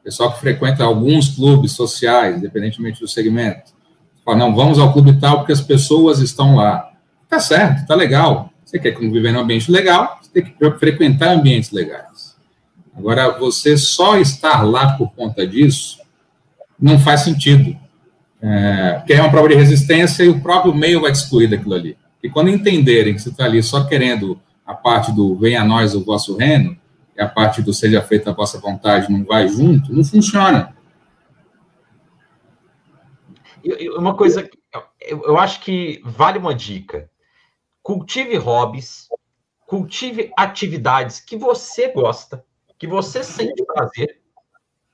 O pessoal que frequenta alguns clubes sociais, independentemente do segmento, fala, não, vamos ao clube tal porque as pessoas estão lá. Tá certo, tá legal. Você quer conviver num ambiente legal, tem que frequentar ambientes legais. Agora, você só estar lá por conta disso não faz sentido. É, porque é uma prova de resistência e o próprio meio vai te excluir daquilo ali. E quando entenderem que você está ali só querendo a parte do venha a nós o vosso reino, e a parte do seja feita a vossa vontade não vai junto, não funciona. Uma coisa, eu acho que vale uma dica. Cultive hobbies, cultive atividades que você gosta, que você sente prazer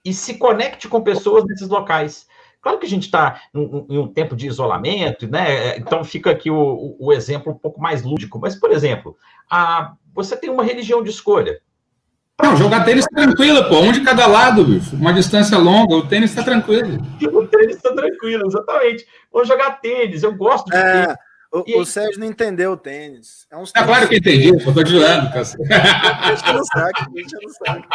e se conecte com pessoas nesses locais. Claro que a gente está em um tempo de isolamento, né? Então fica aqui o, o, exemplo um pouco mais lúdico. Mas, por exemplo, a, você tem uma religião de escolha. Não, jogar tênis tá tranquilo, pô. Um de cada lado, bicho. Uma distância longa, o tênis tá tranquilo. o tênis tá tranquilo, exatamente. Vamos jogar tênis, eu gosto de é, tênis. O, o Sérgio não entendeu o tênis. É, uns é claro que entendi, eu tô cara. deixa no saco, deixa no saco.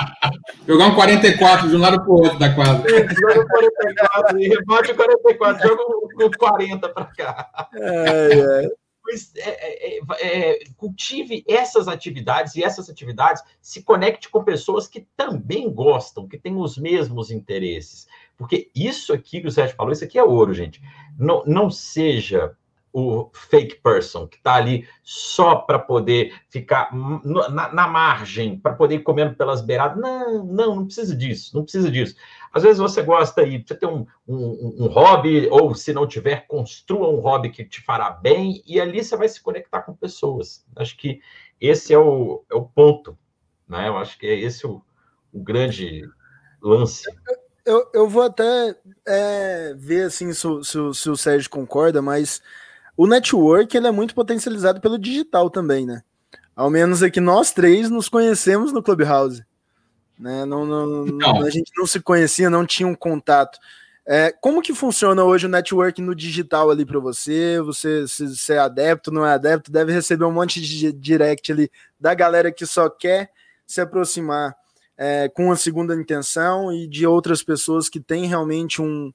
Jogar um 44 de um lado pro outro da quadra. Joga o 44 e rebate o 44, joga o 40 para cá. É, é. Mas, é, é, é, cultive essas atividades e essas atividades se conecte com pessoas que também gostam, que têm os mesmos interesses. Porque isso aqui que o Sérgio falou, isso aqui é ouro, gente. Não, não seja o fake person, que está ali só para poder ficar na, na margem, para poder ir comendo pelas beiradas. Não, não, não precisa disso, não precisa disso. Às vezes você gosta aí, você tem um, um, um, hobby, ou se não tiver, construa um hobby que te fará bem, e ali você vai se conectar com pessoas. Acho que esse é o, é o ponto, né? Eu acho que é esse o, o grande lance. Eu, eu vou até é, ver assim se, se, se o Sérgio concorda, mas o network ele é muito potencializado pelo digital também, né? Ao menos aqui nós três nos conhecemos no Clubhouse. Né? Não, não, não. A gente não se conhecia, não tinha um contato. É, como que funciona hoje o network no digital ali para você? Você se, se, é adepto, não é adepto, deve receber um monte de direct ali da galera que só quer se aproximar é, com uma segunda intenção e de outras pessoas que têm realmente um,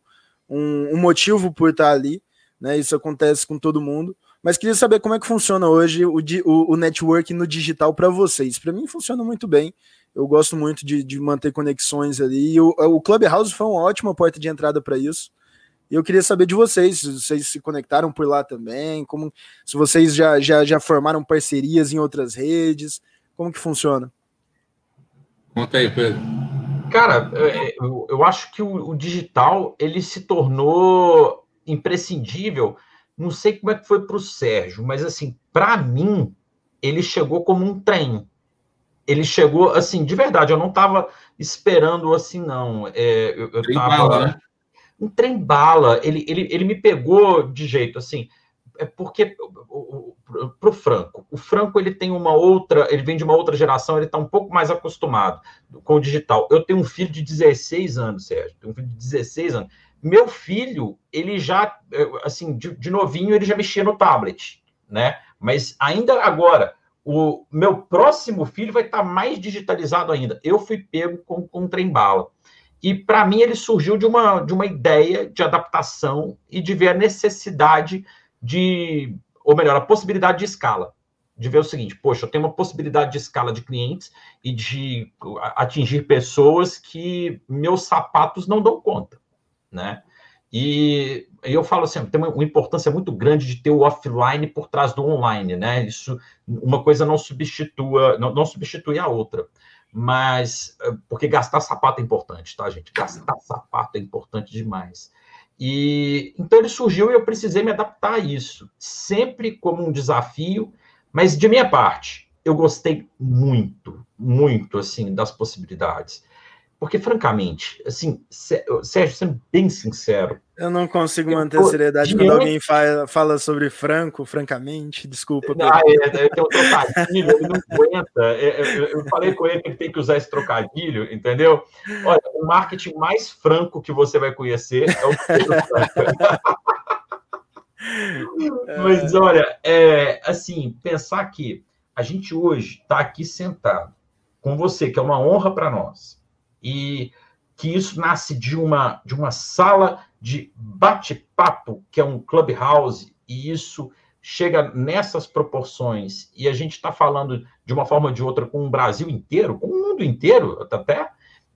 um, um motivo por estar ali né? Isso acontece com todo mundo. Mas queria saber como é que funciona hoje o, o, o network no digital para vocês. Para mim funciona muito bem. Eu gosto muito de, de manter conexões ali. E o, o Clubhouse foi uma ótima porta de entrada para isso. E eu queria saber de vocês, se vocês se conectaram por lá também, como se vocês já, já, já formaram parcerias em outras redes, como que funciona? Conta aí, Pedro. Cara, é, eu, eu acho que o, o digital ele se tornou imprescindível. Não sei como é que foi para o Sérgio, mas assim, para mim, ele chegou como um trem. Ele chegou assim, de verdade, eu não estava esperando assim, não. É, eu, eu tava, bala, né? Um trem bala. Ele, ele, ele me pegou de jeito assim. É porque para o Franco, o Franco ele tem uma outra, ele vem de uma outra geração, ele está um pouco mais acostumado com o digital. Eu tenho um filho de 16 anos, Sérgio, tenho um filho de 16 anos. Meu filho, ele já, assim, de, de novinho, ele já mexia no tablet, né? Mas ainda agora, o meu próximo filho vai estar tá mais digitalizado ainda. Eu fui pego com, com um trem-bala. E para mim ele surgiu de uma, de uma ideia de adaptação e de ver a necessidade de, ou melhor, a possibilidade de escala. De ver o seguinte, poxa, eu tenho uma possibilidade de escala de clientes e de atingir pessoas que meus sapatos não dão conta né? E eu falo assim, tem uma, importância muito grande de ter o offline por trás do online, né? Isso, uma coisa não substitua, não, não substitui a outra. Mas, eh, porque gastar sapato é importante, tá, gente? Gastar sapato é importante demais. E então ele surgiu e eu precisei me adaptar a isso, sempre como um desafio, mas de minha parte, eu gostei muito, muito assim das possibilidades. Porque, francamente, assim, Sérgio, sendo bem sincero. Eu não consigo manter a seriedade quando alguém fala, fala sobre Franco, francamente, desculpa. Ah, é, é, tem um trocadilho, ele não aguenta. É, é, eu falei com ele que ele tem que usar esse trocadilho, entendeu? Olha, o marketing mais franco que você vai conhecer é o Franco. Mas, olha, é, assim, pensar que a gente hoje está aqui sentado com você, que é uma honra para nós e que isso nasce de uma, de uma sala de bate-papo, que é um clubhouse, e isso chega nessas proporções, e a gente está falando de uma forma ou de outra com o Brasil inteiro, com o mundo inteiro até,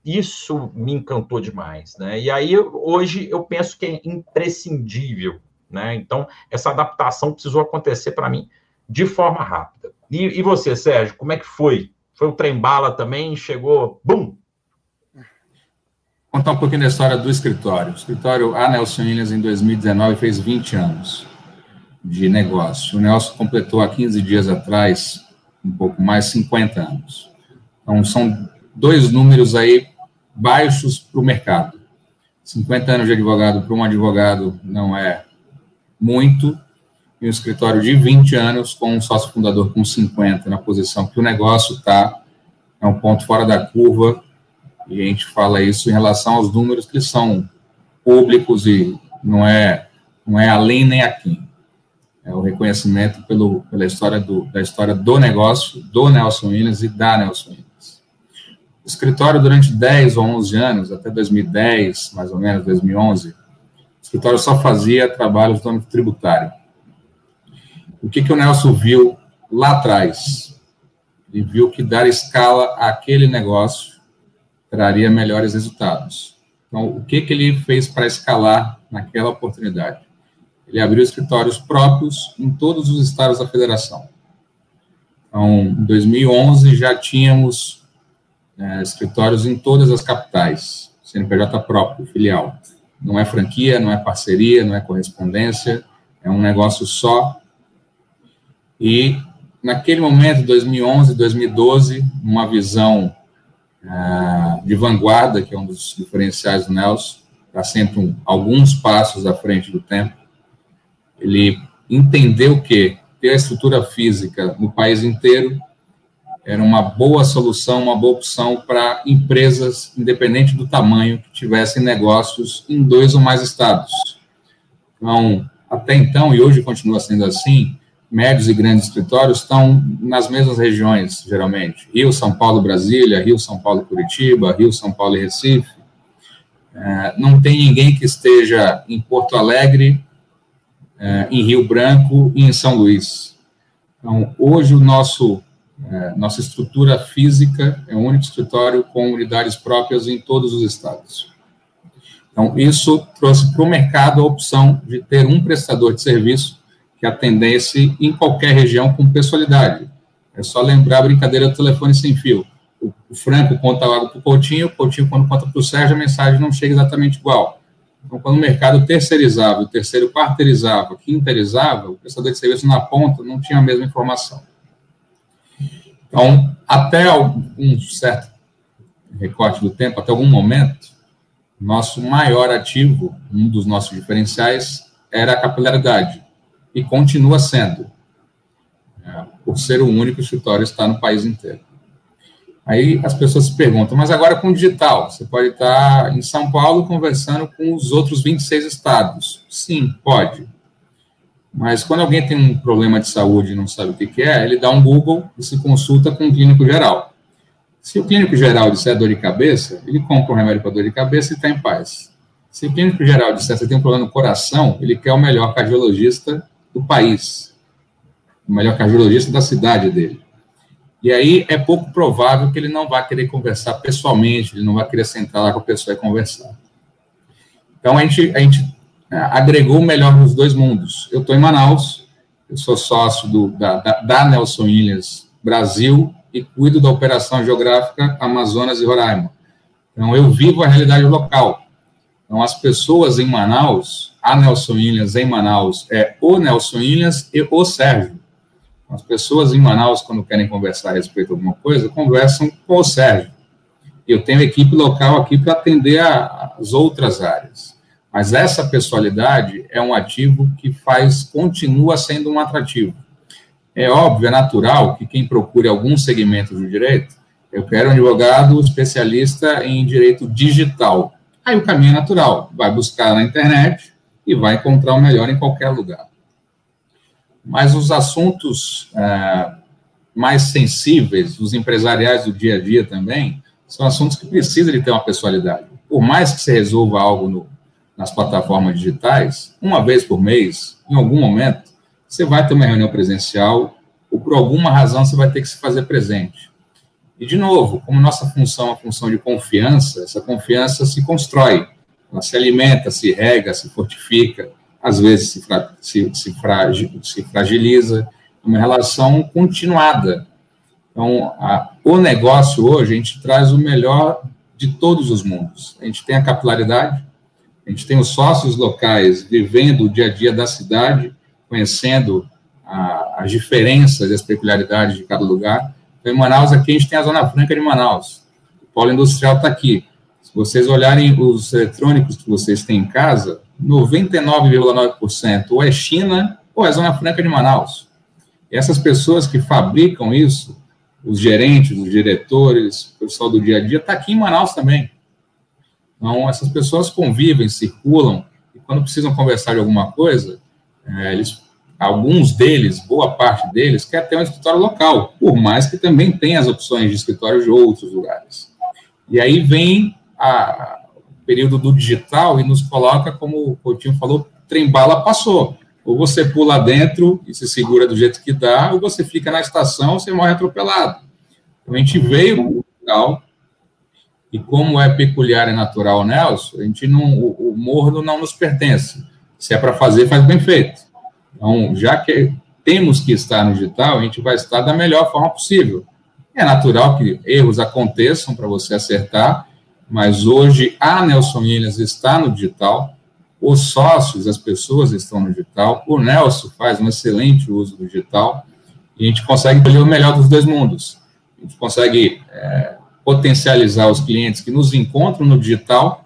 isso me encantou demais, né? E aí, hoje, eu penso que é imprescindível, né? Então, essa adaptação precisou acontecer para mim de forma rápida. E, e, você, Sérgio, como é que foi? Foi o trem-bala também? Chegou, bum, contar um pouquinho da história do escritório. O escritório, a Nelson Williams, em 2019, fez 20 anos de negócio. O Nelson completou há 15 dias atrás, um pouco mais, 50 anos. Então, são dois números aí baixos para o mercado. 50 anos de advogado para um advogado não é muito, e um escritório de 20 anos com um sócio fundador com 50 na posição que o negócio está, é um ponto fora da curva, e a gente fala isso em relação aos números que são públicos e não é, não é além nem aqui. É o reconhecimento pelo, pela história do, da história do negócio, do Nelson Williams e da Nelson Williams. O escritório, durante 10 ou 11 anos, até 2010, mais ou menos, 2011, o escritório só fazia trabalhos do âmbito tributário. O que, que o Nelson viu lá atrás? Ele viu que dar escala àquele negócio traria melhores resultados. Então, o que, que ele fez para escalar naquela oportunidade? Ele abriu escritórios próprios em todos os estados da federação. Então, em 2011 já tínhamos é, escritórios em todas as capitais, CNPJ próprio, filial. Não é franquia, não é parceria, não é correspondência, é um negócio só e naquele momento, 2011, 2012, uma visão uh, de vanguarda, que é um dos diferenciais do Nelson, está sempre um, alguns passos à frente do tempo. Ele entendeu que ter a estrutura física no país inteiro era uma boa solução, uma boa opção para empresas, independente do tamanho, que tivessem negócios em dois ou mais estados. Então, até então, e hoje continua sendo assim, médios e grandes escritórios estão nas mesmas regiões, geralmente. Rio, São Paulo, Brasília, Rio, São Paulo, Curitiba, Rio, São Paulo e Recife. É, não tem ninguém que esteja em Porto Alegre, é, em Rio Branco e em São Luís. Então, hoje, o nosso, é, nossa estrutura física é o único escritório com unidades próprias em todos os estados. Então, isso trouxe para o mercado a opção de ter um prestador de serviço que atendesse em qualquer região com pessoalidade. É só lembrar a brincadeira do telefone sem fio. O, o Franco conta algo para o Coutinho, o Coutinho, quando conta para o Sérgio, a mensagem não chega exatamente igual. Então, quando o mercado terceirizava, o terceiro quarteirizava, quinteirizava, o prestador de serviço na ponta não tinha a mesma informação. Então, até um certo recorte do tempo, até algum momento, nosso maior ativo, um dos nossos diferenciais, era a capilaridade e continua sendo, é, por ser o único escritório está no país inteiro. Aí as pessoas se perguntam, mas agora com o digital, você pode estar em São Paulo conversando com os outros 26 estados. Sim, pode. Mas quando alguém tem um problema de saúde e não sabe o que é, ele dá um Google e se consulta com o clínico geral. Se o clínico geral disser dor de cabeça, ele compra um remédio para dor de cabeça e está em paz. Se o clínico geral disser você tem um problema no coração, ele quer o melhor cardiologista do país, o melhor cardiologista da cidade dele. E aí é pouco provável que ele não vá querer conversar pessoalmente, ele não vai querer sentar lá com a pessoa e conversar. Então a gente, a gente é, agregou o melhor nos dois mundos. Eu estou em Manaus, eu sou sócio do, da, da, Nelson Williams Brasil e cuido da operação geográfica Amazonas e Roraima. Então eu vivo a realidade local. Então as pessoas em Manaus a Nelson Williams em Manaus é o Nelson Williams e o Sérgio. As pessoas em Manaus, quando querem conversar a respeito de alguma coisa, conversam com o Sérgio. Eu tenho equipe local aqui para atender as outras áreas. Mas essa pessoalidade é um ativo que faz, continua sendo um atrativo. É óbvio, é natural que quem procure algum segmento do direito, eu quero um advogado especialista em direito digital. Aí o caminho é natural, vai buscar na internet, e vai encontrar o melhor em qualquer lugar. Mas os assuntos é, mais sensíveis, os empresariais do dia a dia também, são assuntos que precisam de ter uma pessoalidade. Por mais que você resolva algo no, nas plataformas digitais, uma vez por mês, em algum momento, você vai ter uma reunião presencial ou por alguma razão você vai ter que se fazer presente. E, de novo, como nossa função é uma função de confiança, essa confiança se constrói ela se alimenta, se rega, se fortifica, às vezes se, fra se, se, se fragiliza, é uma relação continuada. Então, a, o negócio hoje, a gente traz o melhor de todos os mundos. A gente tem a capilaridade, a gente tem os sócios locais vivendo o dia a dia da cidade, conhecendo a, as diferenças e as peculiaridades de cada lugar. Então, em Manaus, aqui a gente tem a Zona Franca de Manaus. O polo industrial está aqui. Se vocês olharem os eletrônicos que vocês têm em casa, 99,9% ou é China ou é Zona Franca de Manaus. E essas pessoas que fabricam isso os gerentes, os diretores, o pessoal do dia a dia, está aqui em Manaus também. Então, essas pessoas convivem, circulam, e quando precisam conversar de alguma coisa, é, eles, alguns deles, boa parte deles, quer ter um escritório local, por mais que também tenha as opções de escritório de outros lugares. E aí vem a, o período do digital e nos coloca, como o Coutinho falou, trem-bala passou. Ou você pula dentro e se segura do jeito que dá, ou você fica na estação e você morre atropelado. Então, a gente veio para o e como é peculiar e natural Nelson, a gente não, o, o morno não nos pertence. Se é para fazer, faz bem feito. Então, já que temos que estar no digital, a gente vai estar da melhor forma possível. É natural que erros aconteçam para você acertar, mas hoje a Nelson Williams está no digital, os sócios, as pessoas estão no digital, o Nelson faz um excelente uso do digital, e a gente consegue ter o melhor dos dois mundos. A gente consegue é, potencializar os clientes que nos encontram no digital,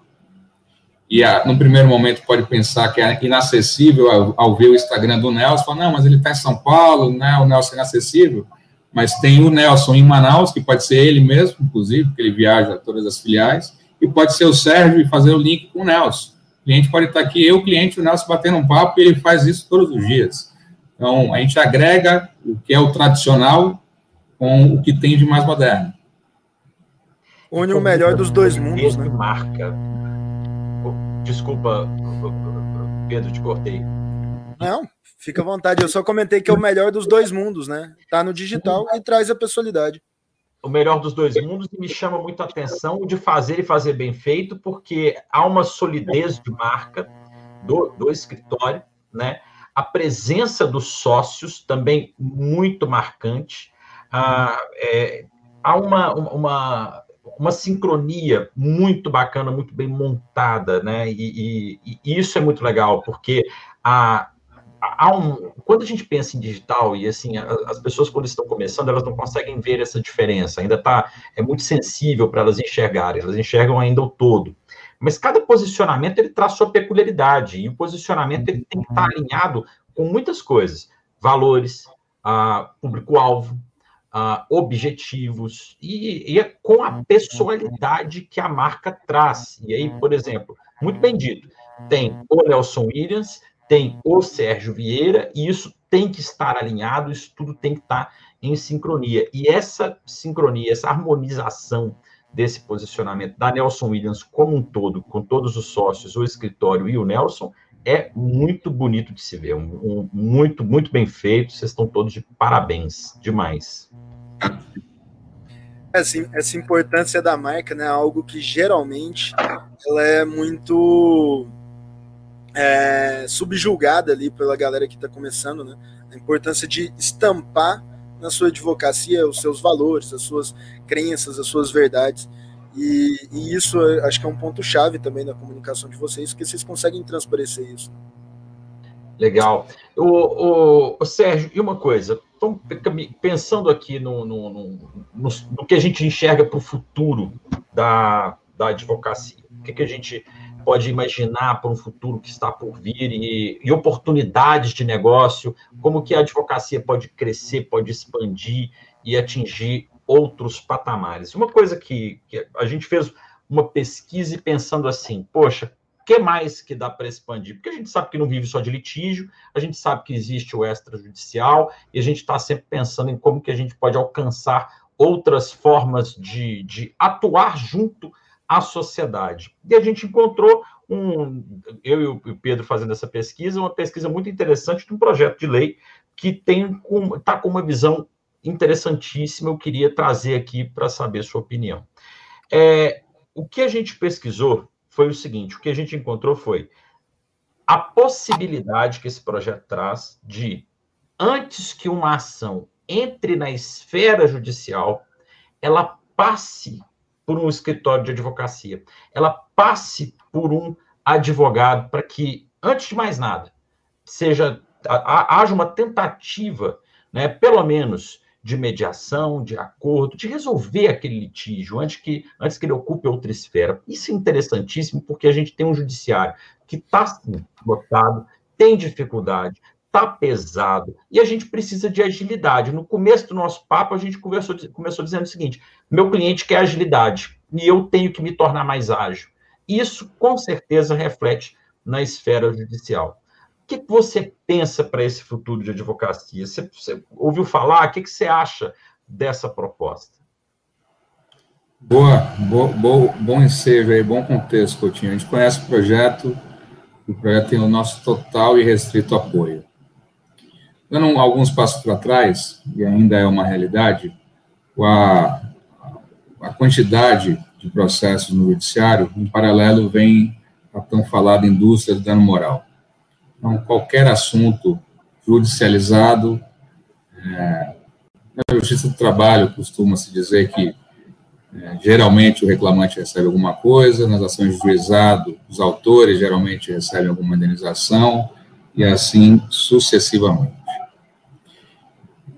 e a, no primeiro momento pode pensar que é inacessível ao, ao ver o Instagram do Nelson, fala, não, mas ele está em São Paulo, né, o Nelson é inacessível, mas tem o Nelson em Manaus, que pode ser ele mesmo, inclusive, porque ele viaja a todas as filiais, e pode ser o Sérgio e fazer o link com o Nelson. O cliente pode estar aqui, eu, o cliente, o Nelson batendo um papo, e ele faz isso todos os dias. Então, a gente agrega o que é o tradicional com o que tem de mais moderno. Une o melhor dos dois mundos, né? Marca. Desculpa, Pedro, te cortei. Não, fica à vontade. Eu só comentei que é o melhor dos dois mundos, né? Tá no digital e traz a personalidade o melhor dos dois mundos e me chama muito a atenção de fazer e fazer bem feito, porque há uma solidez de marca do, do escritório, né? A presença dos sócios também muito marcante. Ah, é, há uma, uma, uma sincronia muito bacana, muito bem montada, né? E, e, e isso é muito legal, porque a, há um, quando a gente pensa em digital e assim as pessoas quando estão começando elas não conseguem ver essa diferença. Ainda tá é muito sensível para elas enxergarem elas enxergam ainda o todo. Mas cada posicionamento ele traz sua peculiaridade e o posicionamento ele tem que estar alinhado com muitas coisas. Valores público-alvo objetivos e, e é com a personalidade que a marca traz. E aí por exemplo muito bem dito tem o Nelson Williams tem o Sérgio Vieira, e isso tem que estar alinhado, isso tudo tem que estar em sincronia. E essa sincronia, essa harmonização desse posicionamento da Nelson Williams como um todo, com todos os sócios, o escritório e o Nelson, é muito bonito de se ver, um, um, muito, muito bem feito, vocês estão todos de parabéns, demais. Assim, essa importância da marca, né, é algo que geralmente ela é muito é, subjulgada ali pela galera que está começando, né? A importância de estampar na sua advocacia os seus valores, as suas crenças, as suas verdades. E, e isso acho que é um ponto-chave também na comunicação de vocês, porque vocês conseguem transparecer isso. Legal. O, o, o Sérgio, e uma coisa, pensando aqui no, no, no, no, no que a gente enxerga para o futuro da, da advocacia, o que, que a gente pode imaginar para um futuro que está por vir e, e, oportunidades de negócio, como que a advocacia pode crescer, pode expandir e atingir outros patamares. Uma coisa que, que a gente fez uma pesquisa e pensando assim, poxa, o que mais que dá para expandir? Porque a gente sabe que não vive só de litígio, a gente sabe que existe o extrajudicial e a gente está sempre pensando em como que a gente pode alcançar outras formas de, de atuar junto à sociedade. E a gente encontrou um, eu e o Pedro fazendo essa pesquisa, uma pesquisa muito interessante de um projeto de lei que tem está com uma visão interessantíssima. Eu queria trazer aqui para saber sua opinião. É, o que a gente pesquisou foi o seguinte: o que a gente encontrou foi a possibilidade que esse projeto traz de, antes que uma ação entre na esfera judicial, ela passe por um escritório de advocacia, ela passe por um advogado para que, antes de mais nada, seja haja uma tentativa, né, pelo menos de mediação, de acordo, de resolver aquele litígio antes que, antes que ele ocupe outra esfera. Isso é interessantíssimo porque a gente tem um judiciário que está lotado, tem dificuldade, está pesado e a gente precisa de agilidade. No começo do nosso papo, a gente conversou, começou dizendo o seguinte: meu cliente quer agilidade e eu tenho que me tornar mais ágil. Isso, com certeza, reflete na esfera judicial. O que você pensa para esse futuro de advocacia? Você, você ouviu falar? O que, você acha dessa proposta? Boa, boa, boa, bom ensejo aí, bom contexto, Coutinho. A gente conhece o projeto, o projeto tem o nosso total e restrito apoio. Dando alguns passos para trás, e ainda é uma realidade, a, a quantidade de processos no judiciário, em paralelo, vem a tão falada indústria do dano moral. Então, qualquer assunto judicializado, é, na Justiça do Trabalho costuma-se dizer que é, geralmente o reclamante recebe alguma coisa, nas ações de juizado, os autores geralmente recebem alguma indenização, e assim sucessivamente.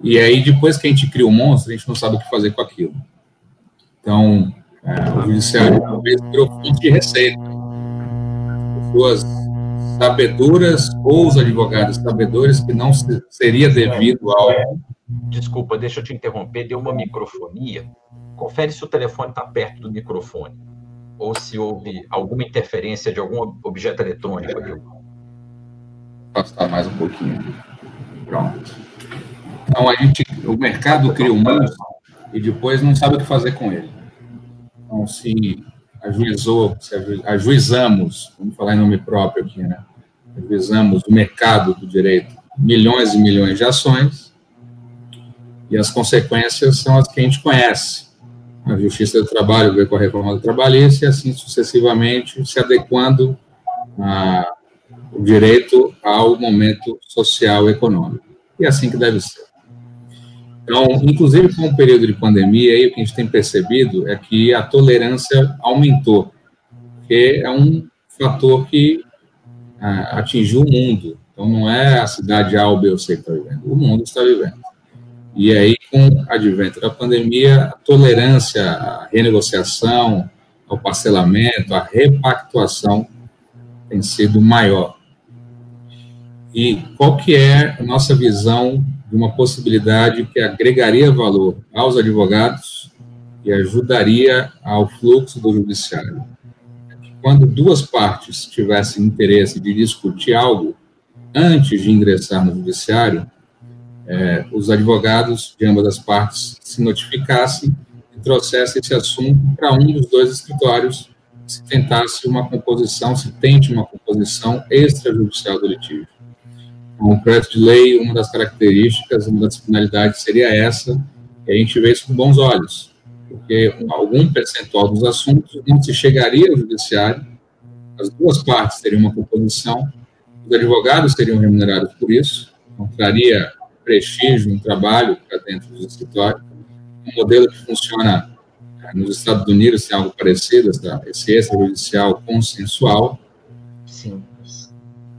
E aí, depois que a gente cria o um monstro, a gente não sabe o que fazer com aquilo. Então, é, o judiciário talvez virou fonte de receita. Pessoas sabedoras ou os advogados sabedores que não seria devido ao. Desculpa, deixa eu te interromper, deu uma microfonia confere se o telefone está perto do microfone ou se houve alguma interferência de algum objeto eletrônico ali. Passar mais um pouquinho. Pronto. Então, a gente, o mercado cria um monstro e depois não sabe o que fazer com ele. Então, se ajuizou, se ajuizamos, vamos falar em nome próprio aqui, né? Ajuizamos o mercado do direito, milhões e milhões de ações, e as consequências são as que a gente conhece a Justiça do Trabalho veio com a reforma do trabalhista e assim sucessivamente se adequando a, o direito ao momento social e econômico. E é assim que deve ser. Então, inclusive com o período de pandemia, aí, o que a gente tem percebido é que a tolerância aumentou, que é um fator que ah, atingiu o mundo. Então, não é a cidade A ou B ou C que está vivendo, o mundo está vivendo. E aí, com o advento da pandemia, a tolerância à renegociação, ao parcelamento, à repactuação tem sido maior. E qual que é a nossa visão de uma possibilidade que agregaria valor aos advogados e ajudaria ao fluxo do judiciário? Quando duas partes tivessem interesse de discutir algo antes de ingressar no judiciário, é, os advogados de ambas as partes se notificassem e trouxessem esse assunto para um dos dois escritórios, se tentasse uma composição, se tente uma composição extrajudicial do litígio. Então, o projeto de lei, uma das características, uma das finalidades seria essa, e a gente vê isso com bons olhos, porque algum percentual dos assuntos não se chegaria ao judiciário, as duas partes teriam uma composição, os advogados seriam remunerados por isso, não traria prestígio, um trabalho para dentro do escritório. Um modelo que funciona eh, nos Estados Unidos tem algo parecido, essa, esse extrajudicial consensual.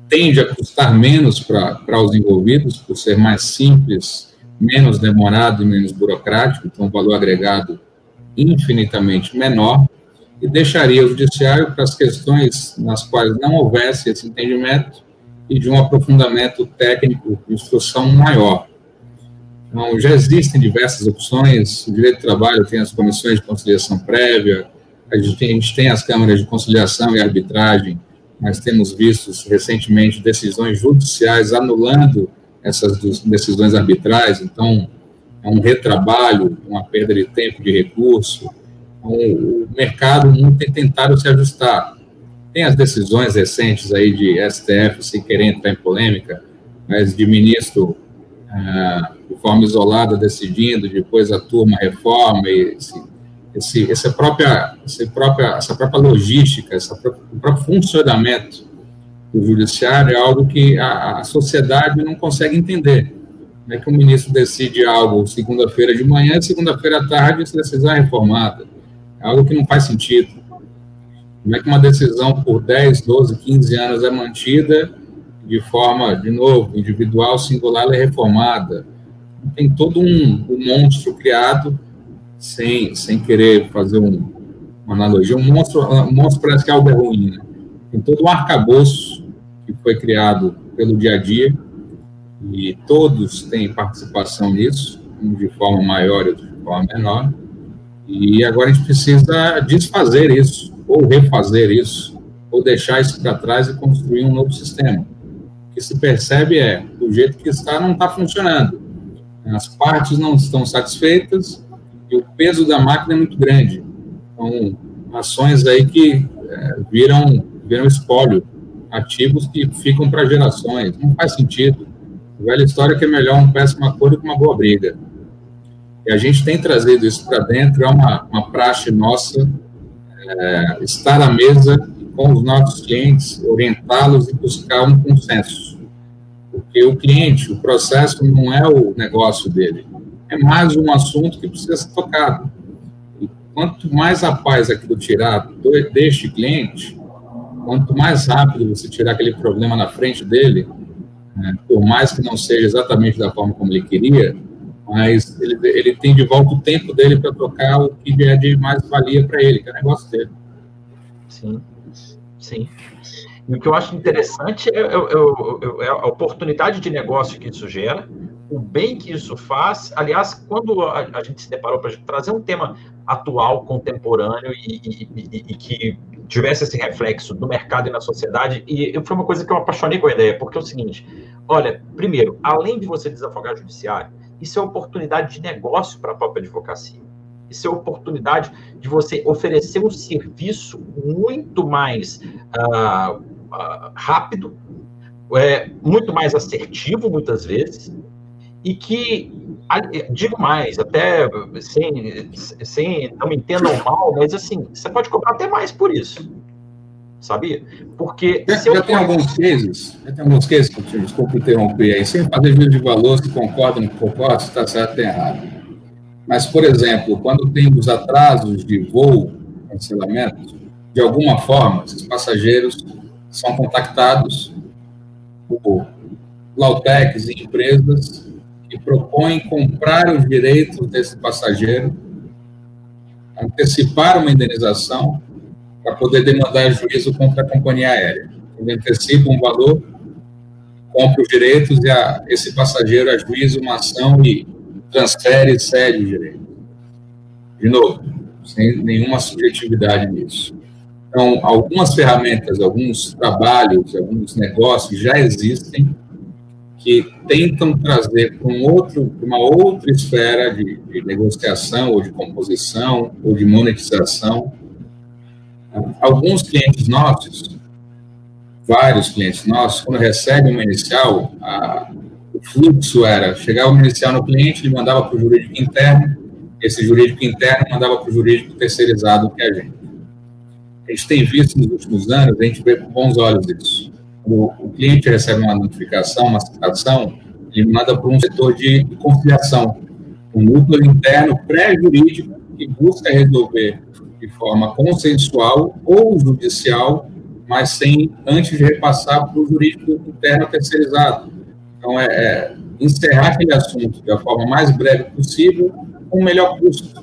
Tende a custar menos para os envolvidos, por ser mais simples, menos demorado e menos burocrático, então o valor agregado infinitamente menor, e deixaria o judiciário para as questões nas quais não houvesse esse entendimento e de um aprofundamento técnico de instrução maior. Então, já existem diversas opções, o direito do trabalho tem as comissões de conciliação prévia, a gente tem as câmaras de conciliação e arbitragem, nós temos visto recentemente decisões judiciais anulando essas decisões arbitrais, então é um retrabalho, uma perda de tempo, de recurso. Então, o mercado não tem tentado se ajustar. Tem as decisões recentes aí de STF, sem querer entrar em polêmica, mas de ministro ah, de forma isolada decidindo, depois a turma reforma, e esse, esse, essa, própria, essa, própria, essa própria logística, essa própria, o próprio funcionamento do judiciário é algo que a, a sociedade não consegue entender. Como é que o ministro decide algo segunda-feira de manhã e segunda-feira à tarde essa decisão é reformada? É algo que não faz sentido. Como é que uma decisão por 10, 12, 15 anos é mantida de forma, de novo, individual, singular e reformada? Tem todo um, um monstro criado, sem, sem querer fazer um, uma analogia. Um monstro, um monstro parece que é algo ruim, né? Tem todo um arcabouço que foi criado pelo dia a dia, e todos têm participação nisso, uns de forma maior e outros de forma menor, e agora a gente precisa desfazer isso, ou refazer isso, ou deixar isso para trás e construir um novo sistema. O que se percebe é, do jeito que está, não está funcionando. As partes não estão satisfeitas e o peso da máquina é muito grande. Então, ações aí que é, viram, viram espólio, ativos que ficam para gerações. Não faz sentido. A velha história que é melhor um péssimo acordo que uma boa briga. E a gente tem trazido isso para dentro, é uma, uma praxe nossa é, estar à mesa com os nossos clientes, orientá-los e buscar um consenso. Porque o cliente, o processo não é o negócio dele, é mais um assunto que precisa ser tocado. E quanto mais a paz aquilo tirar deste cliente, quanto mais rápido você tirar aquele problema na frente dele, né, por mais que não seja exatamente da forma como ele queria, mas ele, ele tem de volta o tempo dele para tocar o que é de mais valia para ele, que é o negócio dele. Sim. Sim. E o que eu acho interessante é, é, é, é, a oportunidade de negócio que isso gera, o bem que isso faz. Aliás, quando a, a gente se deparou para trazer um tema atual, contemporâneo e, e, e, que tivesse esse reflexo no mercado e na sociedade, e foi uma coisa que eu apaixonei com a ideia, porque é o seguinte: olha, primeiro, além de você desafogar o judiciário, isso é oportunidade de negócio para a própria advocacia. Isso é oportunidade de você oferecer um serviço muito mais uh, uh, rápido, é, muito mais assertivo, muitas vezes, e que, digo mais, até sem, sem não me entendam mal, mas assim, você pode cobrar até mais por isso. Sabia? Porque. Já, já eu... tem alguns cases, já tem alguns cases, desculpa interromper aí, sem fazer juízo de valor, se concorda, não concorda, se está certo ou errado. Mas, por exemplo, quando temos atrasos de voo, cancelamento, de alguma forma, esses passageiros são contactados por Lautecs e empresas que propõem comprar os direitos desse passageiro, antecipar uma indenização para poder demandar juízo contra a companhia aérea. Ele antecipa um valor, compra os direitos e a, esse passageiro ajuiza uma ação e transfere e cede o direito. De novo, sem nenhuma subjetividade nisso. Então, algumas ferramentas, alguns trabalhos, alguns negócios já existem que tentam trazer para um outro, uma outra esfera de, de, negociação, ou de composição, ou de monetização. Alguns clientes nossos, vários clientes nossos, quando recebem uma inicial, a, o fluxo era, chegava o inicial no cliente, ele mandava para o jurídico interno, esse jurídico interno mandava para o jurídico terceirizado, que é a gente. A gente tem visto nos últimos anos, a gente vê com bons olhos isso. O, o cliente recebe uma notificação, uma citação, ele manda para um setor de conciliação, um núcleo interno pré-jurídico que busca resolver de forma consensual ou judicial, mas sem antes de repassar para o jurídico interno terceirizado. Então, é, é encerrar aquele assunto da forma mais breve possível, com o melhor custo.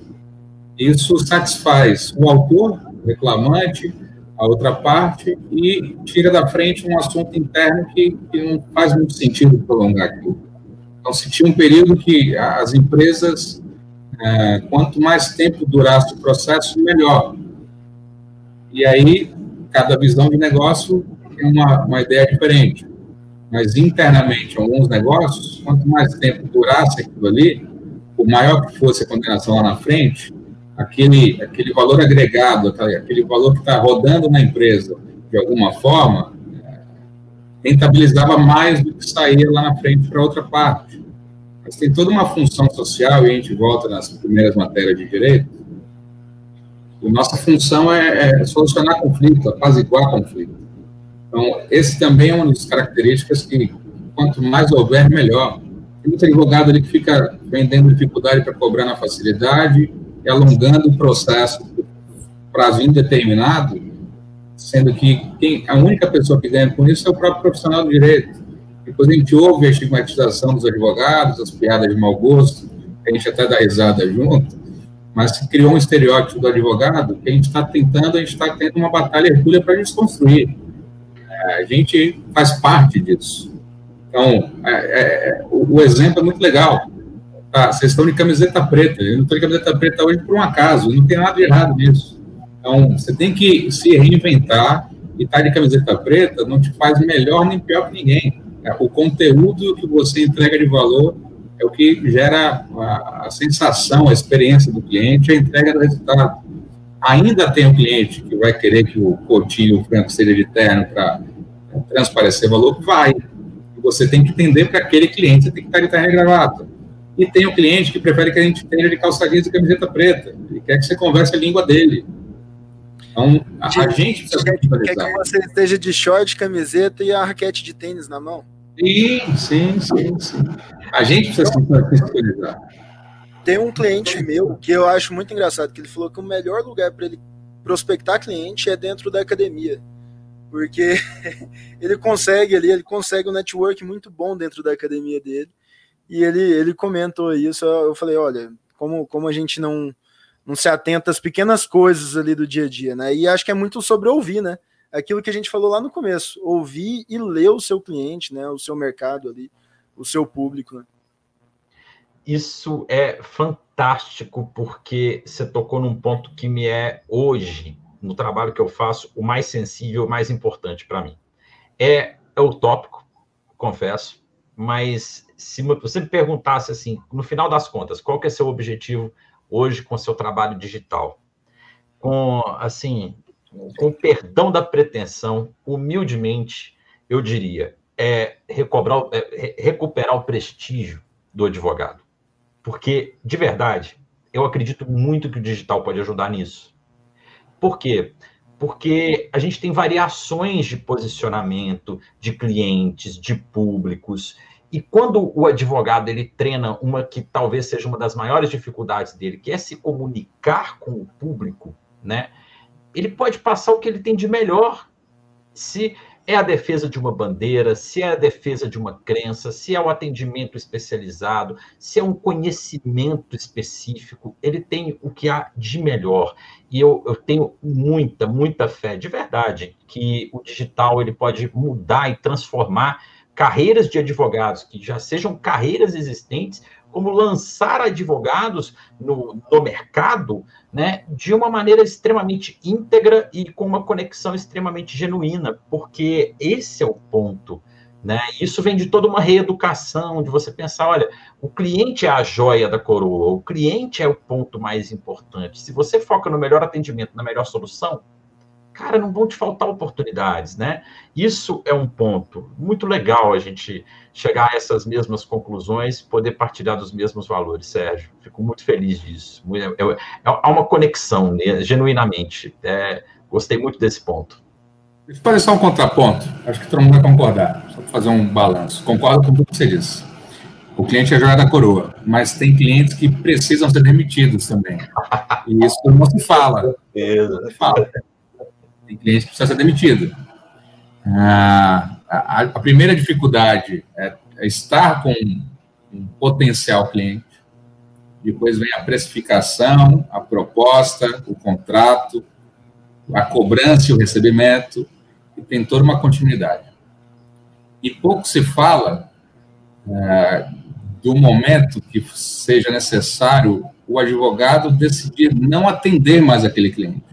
Isso satisfaz o autor, o reclamante, a outra parte, e tira da frente um assunto interno que, que não faz muito sentido prolongar aquilo. Então, se tinha um período que as empresas, é, quanto mais tempo durasse o processo, melhor. E aí, cada visão de negócio tem uma, uma ideia diferente mas internamente, alguns negócios, quanto mais tempo durasse aquilo ali, o maior que fosse a condenação lá na frente, aquele, aquele valor agregado, aquele valor que está rodando na empresa, de alguma forma, rentabilizava mais do que saía lá na frente para outra parte. Mas tem toda uma função social, e a gente volta nas primeiras matérias de direito, a nossa função é, é solucionar conflito, apaziguar conflito. Então, esse também é uma das características que, quanto mais houver, melhor. Tem muito advogado ali que fica vendendo dificuldade para cobrar na facilidade e alongando o processo por prazo indeterminado, sendo que quem, a única pessoa que ganha com isso é o próprio profissional do direito. Depois a gente ouve a estigmatização dos advogados, as piadas de mau gosto, a gente até dá risada junto, mas se criou um estereótipo do advogado que a gente está tentando, a gente está tendo uma batalha hercúlea para desconstruir a gente faz parte disso. Então, é, é, o, o, exemplo é muito legal. Tá, vocês estão de camiseta preta. Eu não estou de camiseta preta hoje por um acaso. Não tem nada de errado nisso. Então, você tem que se reinventar e estar tá de camiseta preta não te faz melhor nem pior que ninguém. É, o conteúdo que você entrega de valor é o que gera a, a sensação, a experiência do cliente, a entrega do resultado. Ainda tem um cliente que vai querer que o Coutinho, o Franco, seja de terno para transparecer valor, vai. Você tem que entender para aquele cliente, você tem que estar de terno e gravata. E tem o um cliente que prefere que a gente tenha de calça jeans e camiseta preta. Ele quer que você converse a língua dele. Então, a, a gente precisa quer, quer que você esteja de short, camiseta e a raquete de tênis na mão. Sim, sim, sim, sim. A gente precisa então, se sensibilizar. Tem um cliente meu que eu acho muito engraçado, que ele falou que o melhor lugar para ele prospectar cliente é dentro da academia. Porque ele consegue ali, ele consegue um network muito bom dentro da academia dele. E ele, ele comentou isso. Eu falei, olha, como, como a gente não, não se atenta às pequenas coisas ali do dia a dia, né? E acho que é muito sobre ouvir, né? Aquilo que a gente falou lá no começo, ouvir e ler o seu cliente, né? O seu mercado ali, o seu público. Né? Isso é fantástico porque você tocou num ponto que me é hoje no trabalho que eu faço o mais sensível, o mais importante para mim. É, é utópico, confesso, mas se você me perguntasse assim, no final das contas, qual que é seu objetivo hoje com seu trabalho digital. Com, assim, com perdão da pretensão, humildemente, eu diria, é, recobrar, é recuperar o prestígio do advogado. Porque, de verdade, eu acredito muito que o digital pode ajudar nisso. Por quê? Porque a gente tem variações de posicionamento de clientes, de públicos, e quando o advogado ele treina uma que talvez seja uma das maiores dificuldades dele, que é se comunicar com o público, né? Ele pode passar o que ele tem de melhor. Se é a defesa de uma bandeira, se é a defesa de uma crença, se é o atendimento especializado, se é um conhecimento específico, ele tem o que há de melhor. E eu, eu tenho muita, muita fé, de verdade, que o digital ele pode mudar e transformar carreiras de advogados que já sejam carreiras existentes, como lançar advogados no, no mercado né, de uma maneira extremamente íntegra e com uma conexão extremamente genuína, porque esse é o ponto. Né? Isso vem de toda uma reeducação, de você pensar, olha, o cliente é a joia da coroa, o cliente é o ponto mais importante. Se você foca no melhor atendimento, na melhor solução, cara, não vão te faltar oportunidades, né? Isso é um ponto muito legal a gente chegar a essas mesmas conclusões, poder partilhar dos mesmos valores, Sérgio. Fico muito feliz disso. É, é, há uma conexão, né, genuinamente. É, gostei muito desse ponto. Deixa eu fazer só um contraponto. Acho que todo mundo vai concordar. Só para fazer um balanço. Concordo com tudo que você disse. O cliente é a joia da coroa, mas tem clientes que precisam ser demitidos também. E isso não se fala. Não se fala. Tem cliente que precisa ser demitido. Ah, a, a, primeira dificuldade é, é estar com um potencial cliente. Depois vem a precificação, a proposta, o contrato, a cobrança e o recebimento, e tem toda uma continuidade. E pouco se fala é, do momento que seja necessário o advogado decidir não atender mais aquele cliente.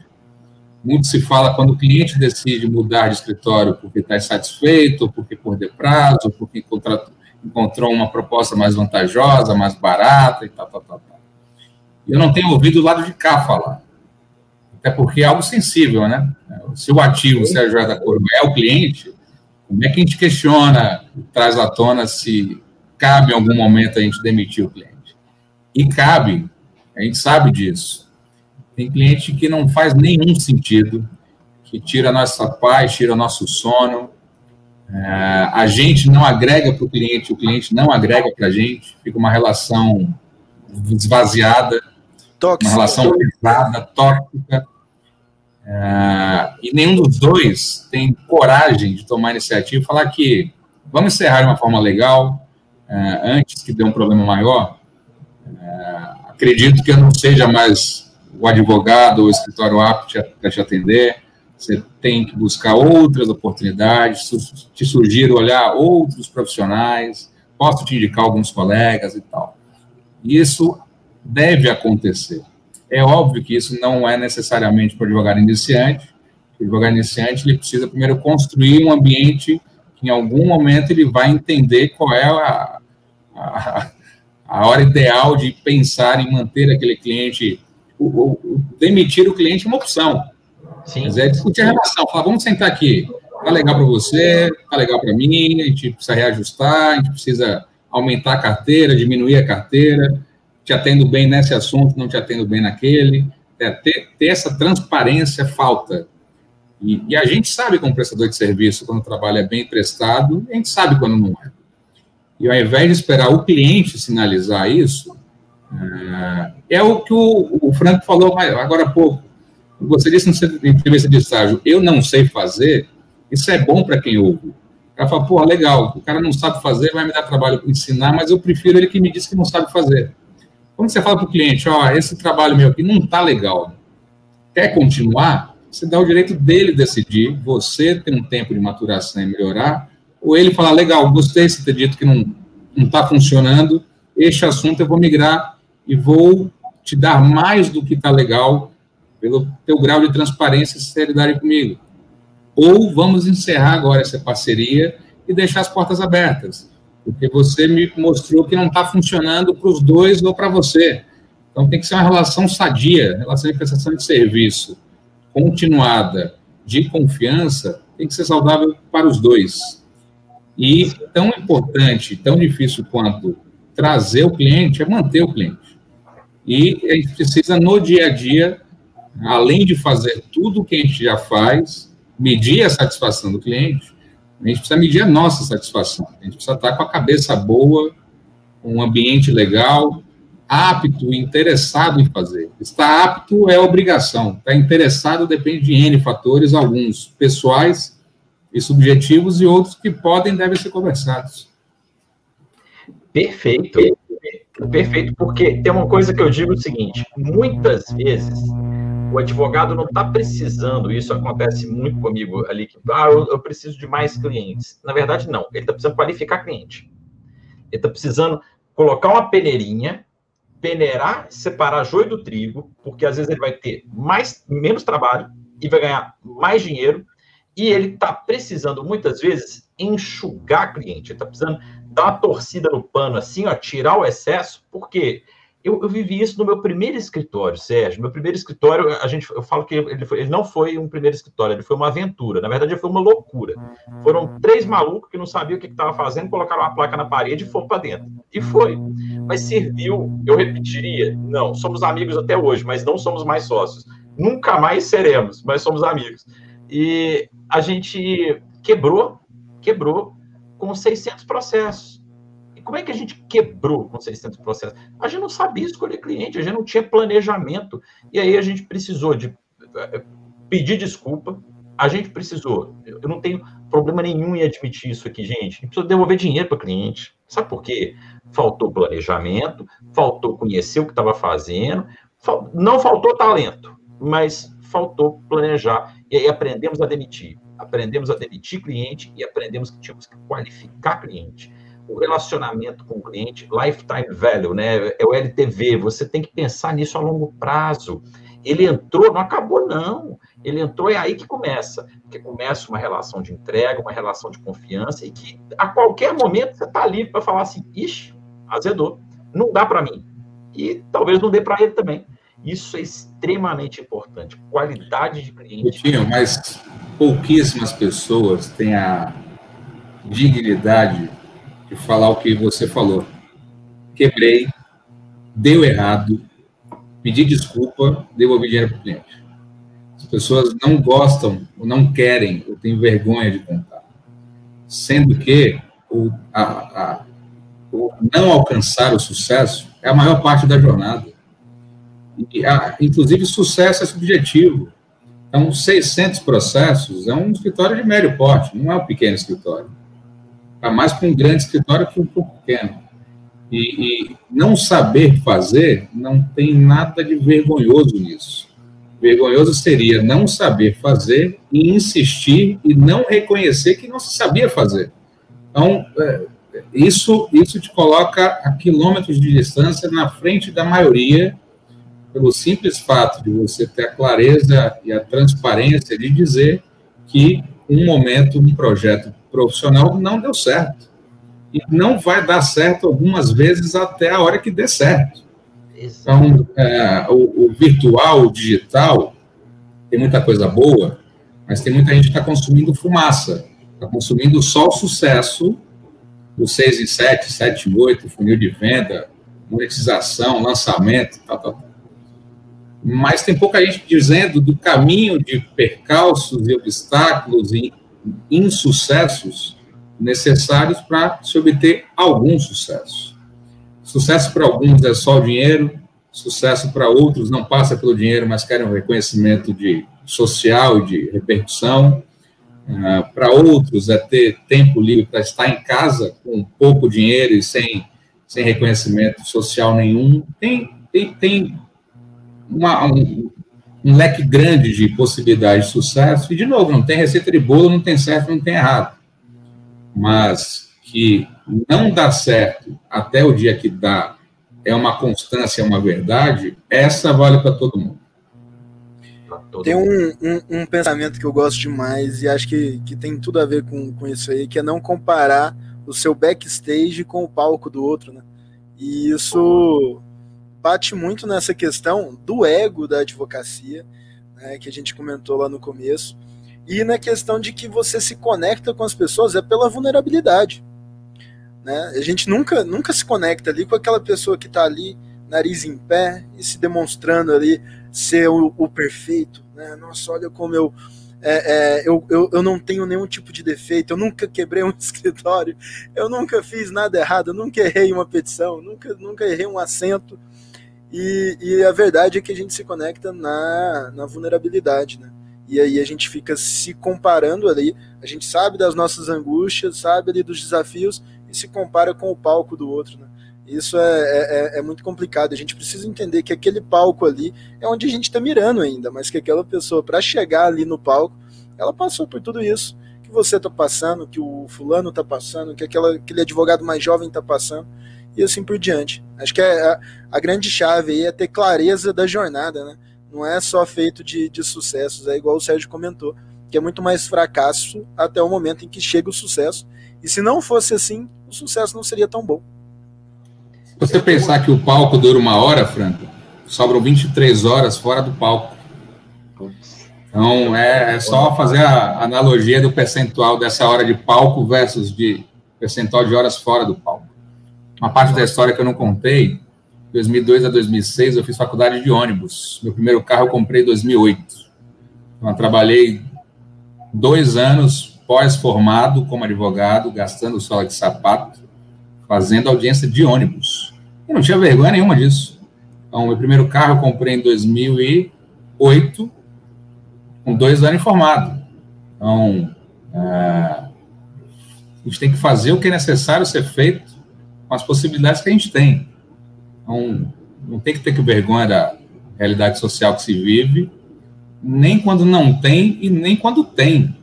Muito se fala quando o cliente decide mudar de escritório porque está insatisfeito, porque perdeu prazo, porque encontrou uma proposta mais vantajosa, mais barata e tal, tal, tal, tal. Eu não tenho ouvido o lado de cá falar. Até porque é algo sensível, né? Se o ativo, se a joia da coroa é o cliente, como é que a gente questiona, traz à tona se cabe em algum momento a gente demitir o cliente? E cabe, a gente sabe disso. Tem cliente que não faz nenhum sentido, que tira a nossa paz, tira o nosso sono. É, a gente não agrega para o cliente, o cliente não agrega para a gente, fica uma relação esvaziada, tóxica. uma relação pesada, tóxica. É, e nenhum dos dois tem coragem de tomar iniciativa e falar que vamos encerrar de uma forma legal, é, antes que dê um problema maior. Acredito que eu não seja mais o advogado ou o escritório apto para te atender, você tem que buscar outras oportunidades, te sugiro olhar outros profissionais, posso te indicar alguns colegas e tal. Isso deve acontecer. É óbvio que isso não é necessariamente para o advogado iniciante. O advogado iniciante ele precisa primeiro construir um ambiente que em algum momento ele vai entender qual é a, a, a hora ideal de pensar em manter aquele cliente. O, o, demitir o cliente é uma opção. Sim. Mas é discutir a relação. Falar, vamos sentar aqui. Tá legal para você, tá legal para mim, a gente precisa reajustar, a gente precisa aumentar a carteira, diminuir a carteira, te atendo bem nesse assunto, não te atendo bem naquele. É, ter, ter, essa transparência falta. E, e, a gente sabe como prestador de serviço, quando o trabalho é bem prestado, a gente sabe quando não é. E ao invés de esperar o cliente sinalizar isso, é, é o que o, o Franco falou agora há pouco. Você disse na entrevista de estágio, eu não sei fazer, isso é bom para quem ouve. O cara fala, pô, legal, o cara não sabe fazer, vai me dar trabalho para ensinar, mas eu prefiro ele que me diz que não sabe fazer. Quando você fala para o cliente, ó, esse trabalho meu aqui não está legal, quer continuar? Você dá o direito dele decidir, você tem um tempo de maturação e melhorar, ou ele falar, legal, gostei de ter dito que não está funcionando, este assunto eu vou migrar e vou te dar mais do que está legal pelo teu grau de transparência e sinceridade comigo. Ou vamos encerrar agora essa parceria e deixar as portas abertas, porque você me mostrou que não está funcionando para os dois ou para você. Então tem que ser uma relação sadia, relação de prestação de serviço continuada, de confiança, tem que ser saudável para os dois. E tão importante, tão difícil quanto trazer o cliente é manter o cliente. E a gente precisa, no dia a dia, além de fazer tudo o que a gente já faz, medir a satisfação do cliente, a gente precisa medir a nossa satisfação. A gente precisa estar com a cabeça boa, um ambiente legal, apto, interessado em fazer. Estar apto é obrigação, estar interessado depende de N fatores, alguns pessoais e subjetivos e outros que podem devem ser conversados. Perfeito. Perfeito, porque tem uma coisa que eu digo o seguinte: muitas vezes o advogado não está precisando, isso acontece muito comigo ali, que ah, eu, eu preciso de mais clientes. Na verdade, não, ele está precisando qualificar cliente. Ele está precisando colocar uma peneirinha, peneirar, separar joio do trigo, porque às vezes ele vai ter mais, menos trabalho e vai ganhar mais dinheiro e ele está precisando, muitas vezes, enxugar cliente. Ele está precisando dar uma torcida no pano, assim, ó, tirar o excesso, porque eu, eu, vivi isso no meu primeiro escritório, Sérgio. Meu primeiro escritório, a gente, eu falo que ele, foi, ele não foi um primeiro escritório, ele foi uma aventura. Na verdade, foi uma loucura. Foram três malucos que não sabiam o que estava fazendo, colocaram uma placa na parede e foram para dentro. E foi. Mas serviu, eu repetiria, não, somos amigos até hoje, mas não somos mais sócios. Nunca mais seremos, mas somos amigos. E a gente quebrou, quebrou com 600 processos. E como é que a gente quebrou com 600 processos? A gente não sabia escolher cliente, a gente não tinha planejamento. E aí a gente precisou de eh, pedir desculpa, a gente precisou. Eu não tenho problema nenhum em admitir isso aqui, gente. A gente precisa devolver dinheiro para cliente. Sabe por quê? Faltou planejamento, faltou conhecer o que estava fazendo, não faltou talento, mas faltou planejar. E aí aprendemos a demitir. Aprendemos a demitir cliente e aprendemos que tínhamos que qualificar cliente. O relacionamento com o cliente, lifetime value, né? É o LTV. Você tem que pensar nisso a longo prazo. Ele entrou, não acabou, não. Ele entrou, é aí que começa. Porque começa uma relação de entrega, uma relação de confiança, e que a qualquer momento você está livre para falar assim: ixi, azedou, não dá para mim. E talvez não dê para ele também. Isso é extremamente importante. Qualidade de cliente. Tinha, mas pouquíssimas pessoas têm a dignidade de falar o que você falou. Quebrei, deu errado, pedi desculpa, devolvi dinheiro para o cliente. As pessoas não gostam, ou não querem, ou têm vergonha de contar. Sendo que o, a, a, o não alcançar o sucesso é a maior parte da jornada. E, a, inclusive, sucesso é subjetivo. Então, 600 processos é um escritório de médio porte, não é um pequeno escritório. Está mais para um grande escritório que um pouco pequeno. E, e, não saber fazer não tem nada de vergonhoso nisso. Vergonhoso seria não saber fazer e insistir e não reconhecer que não se sabia fazer. Então, é, isso, isso te coloca a quilômetros de distância na frente da maioria, pelo simples fato de você ter a clareza e a transparência de dizer que um momento, um projeto profissional não deu certo. E não vai dar certo algumas vezes até a hora que dê certo. Então, é, o, o, virtual, o digital, tem muita coisa boa, mas tem muita gente que está consumindo fumaça, está consumindo só o sucesso do 6 em 7, 7 em 8, funil de venda, monetização, lançamento, tal, tal, tal. Mas tem pouca gente dizendo do caminho de percalços e obstáculos e insucessos necessários para se obter algum sucesso. Sucesso para alguns é só o dinheiro, sucesso para outros não passa pelo dinheiro, mas querem um reconhecimento de social e de repercussão. Uh, para outros é ter tempo livre para estar em casa com pouco dinheiro e sem, sem reconhecimento social nenhum. Tem, tem, tem uma, um, um leque grande de possibilidades de sucesso. E, de novo, não tem receita de bolo, não tem certo, não tem errado. Mas que não dá certo até o dia que dá é uma constância, é uma verdade, essa vale para todo mundo. Tem um, um, um, pensamento que eu gosto demais e acho que, que tem tudo a ver com, com isso aí, que é não comparar o seu backstage com o palco do outro, né? E isso bate muito nessa questão do ego da advocacia, né, que a gente comentou lá no começo, e na questão de que você se conecta com as pessoas é pela vulnerabilidade. Né? A gente nunca, nunca se conecta ali com aquela pessoa que está ali, nariz em pé, e se demonstrando ali ser o, o perfeito. Né? Nossa, olha como eu, é, é, eu, eu, eu não tenho nenhum tipo de defeito, eu nunca quebrei um escritório, eu nunca fiz nada errado, eu nunca errei uma petição, nunca, nunca errei um assento. E, e, a verdade é que a gente se conecta na, na vulnerabilidade, né? E aí a gente fica se comparando ali, a gente sabe das nossas angústias, sabe ali dos desafios e se compara com o palco do outro, né? Isso é, é, é, é muito complicado. A gente precisa entender que aquele palco ali é onde a gente está mirando ainda, mas que aquela pessoa, para chegar ali no palco, ela passou por tudo isso que você está passando, que o fulano está passando, que aquela, aquele advogado mais jovem está passando e assim por diante. Acho que é a, a, grande chave aí é ter clareza da jornada, né? Não é só feito de, de sucessos, é igual o Sérgio comentou, que é muito mais fracasso até o momento em que chega o sucesso. E se não fosse assim, o sucesso não seria tão bom. Se você pensar que o palco dura uma hora, Franco, sobram 23 horas fora do palco. Então, é, é só fazer a analogia do percentual dessa hora de palco versus de percentual de horas fora do palco uma parte da história que eu não contei. 2002 a 2006 eu fiz faculdade de ônibus. Meu primeiro carro eu comprei em 2008. Então, eu trabalhei dois anos pós-formado como advogado, gastando sola de sapato, fazendo audiência de ônibus. Eu não tinha vergonha nenhuma disso. Então, meu primeiro carro eu comprei em 2008, com dois anos formado. Então, é, a gente tem que fazer o que é necessário ser feito com as possibilidades que a gente tem. Então, não tem que ter que vergonha da realidade social que se vive, nem quando não tem e nem quando tem.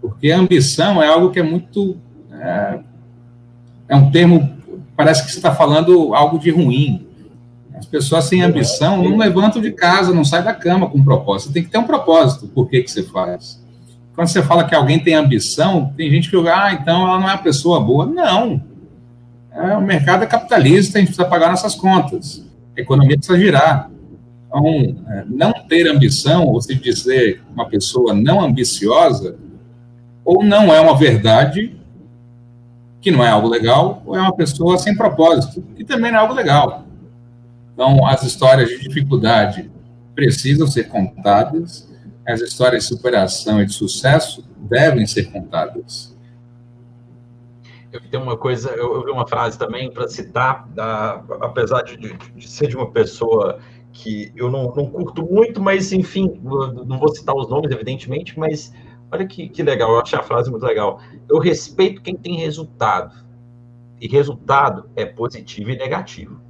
Porque a ambição é algo que é muito. É, é um termo, parece que você está falando algo de ruim. As pessoas sem ambição não levantam de casa, não saem da cama com um propósito. Você tem que ter um propósito, por que, que você faz. Quando você fala que alguém tem ambição, tem gente que diga, ah, então ela não é uma pessoa boa. Não. É, o mercado é capitalista, a gente precisa pagar nossas contas. A economia precisa girar. Então, é, não ter ambição, ou se dizer uma pessoa não ambiciosa, ou não é uma verdade, que não é algo legal, ou é uma pessoa sem propósito, que também não é algo legal. Então, as histórias de dificuldade precisam ser contadas, as histórias de superação e de sucesso devem ser contadas. Eu tenho uma coisa, eu, vi uma frase também para citar, da, apesar de, de, de, ser de uma pessoa que eu não, não curto muito, mas enfim, não vou citar os nomes, evidentemente, mas olha que, que legal, eu achei a frase muito legal. Eu respeito quem tem resultado, e resultado é positivo e negativo.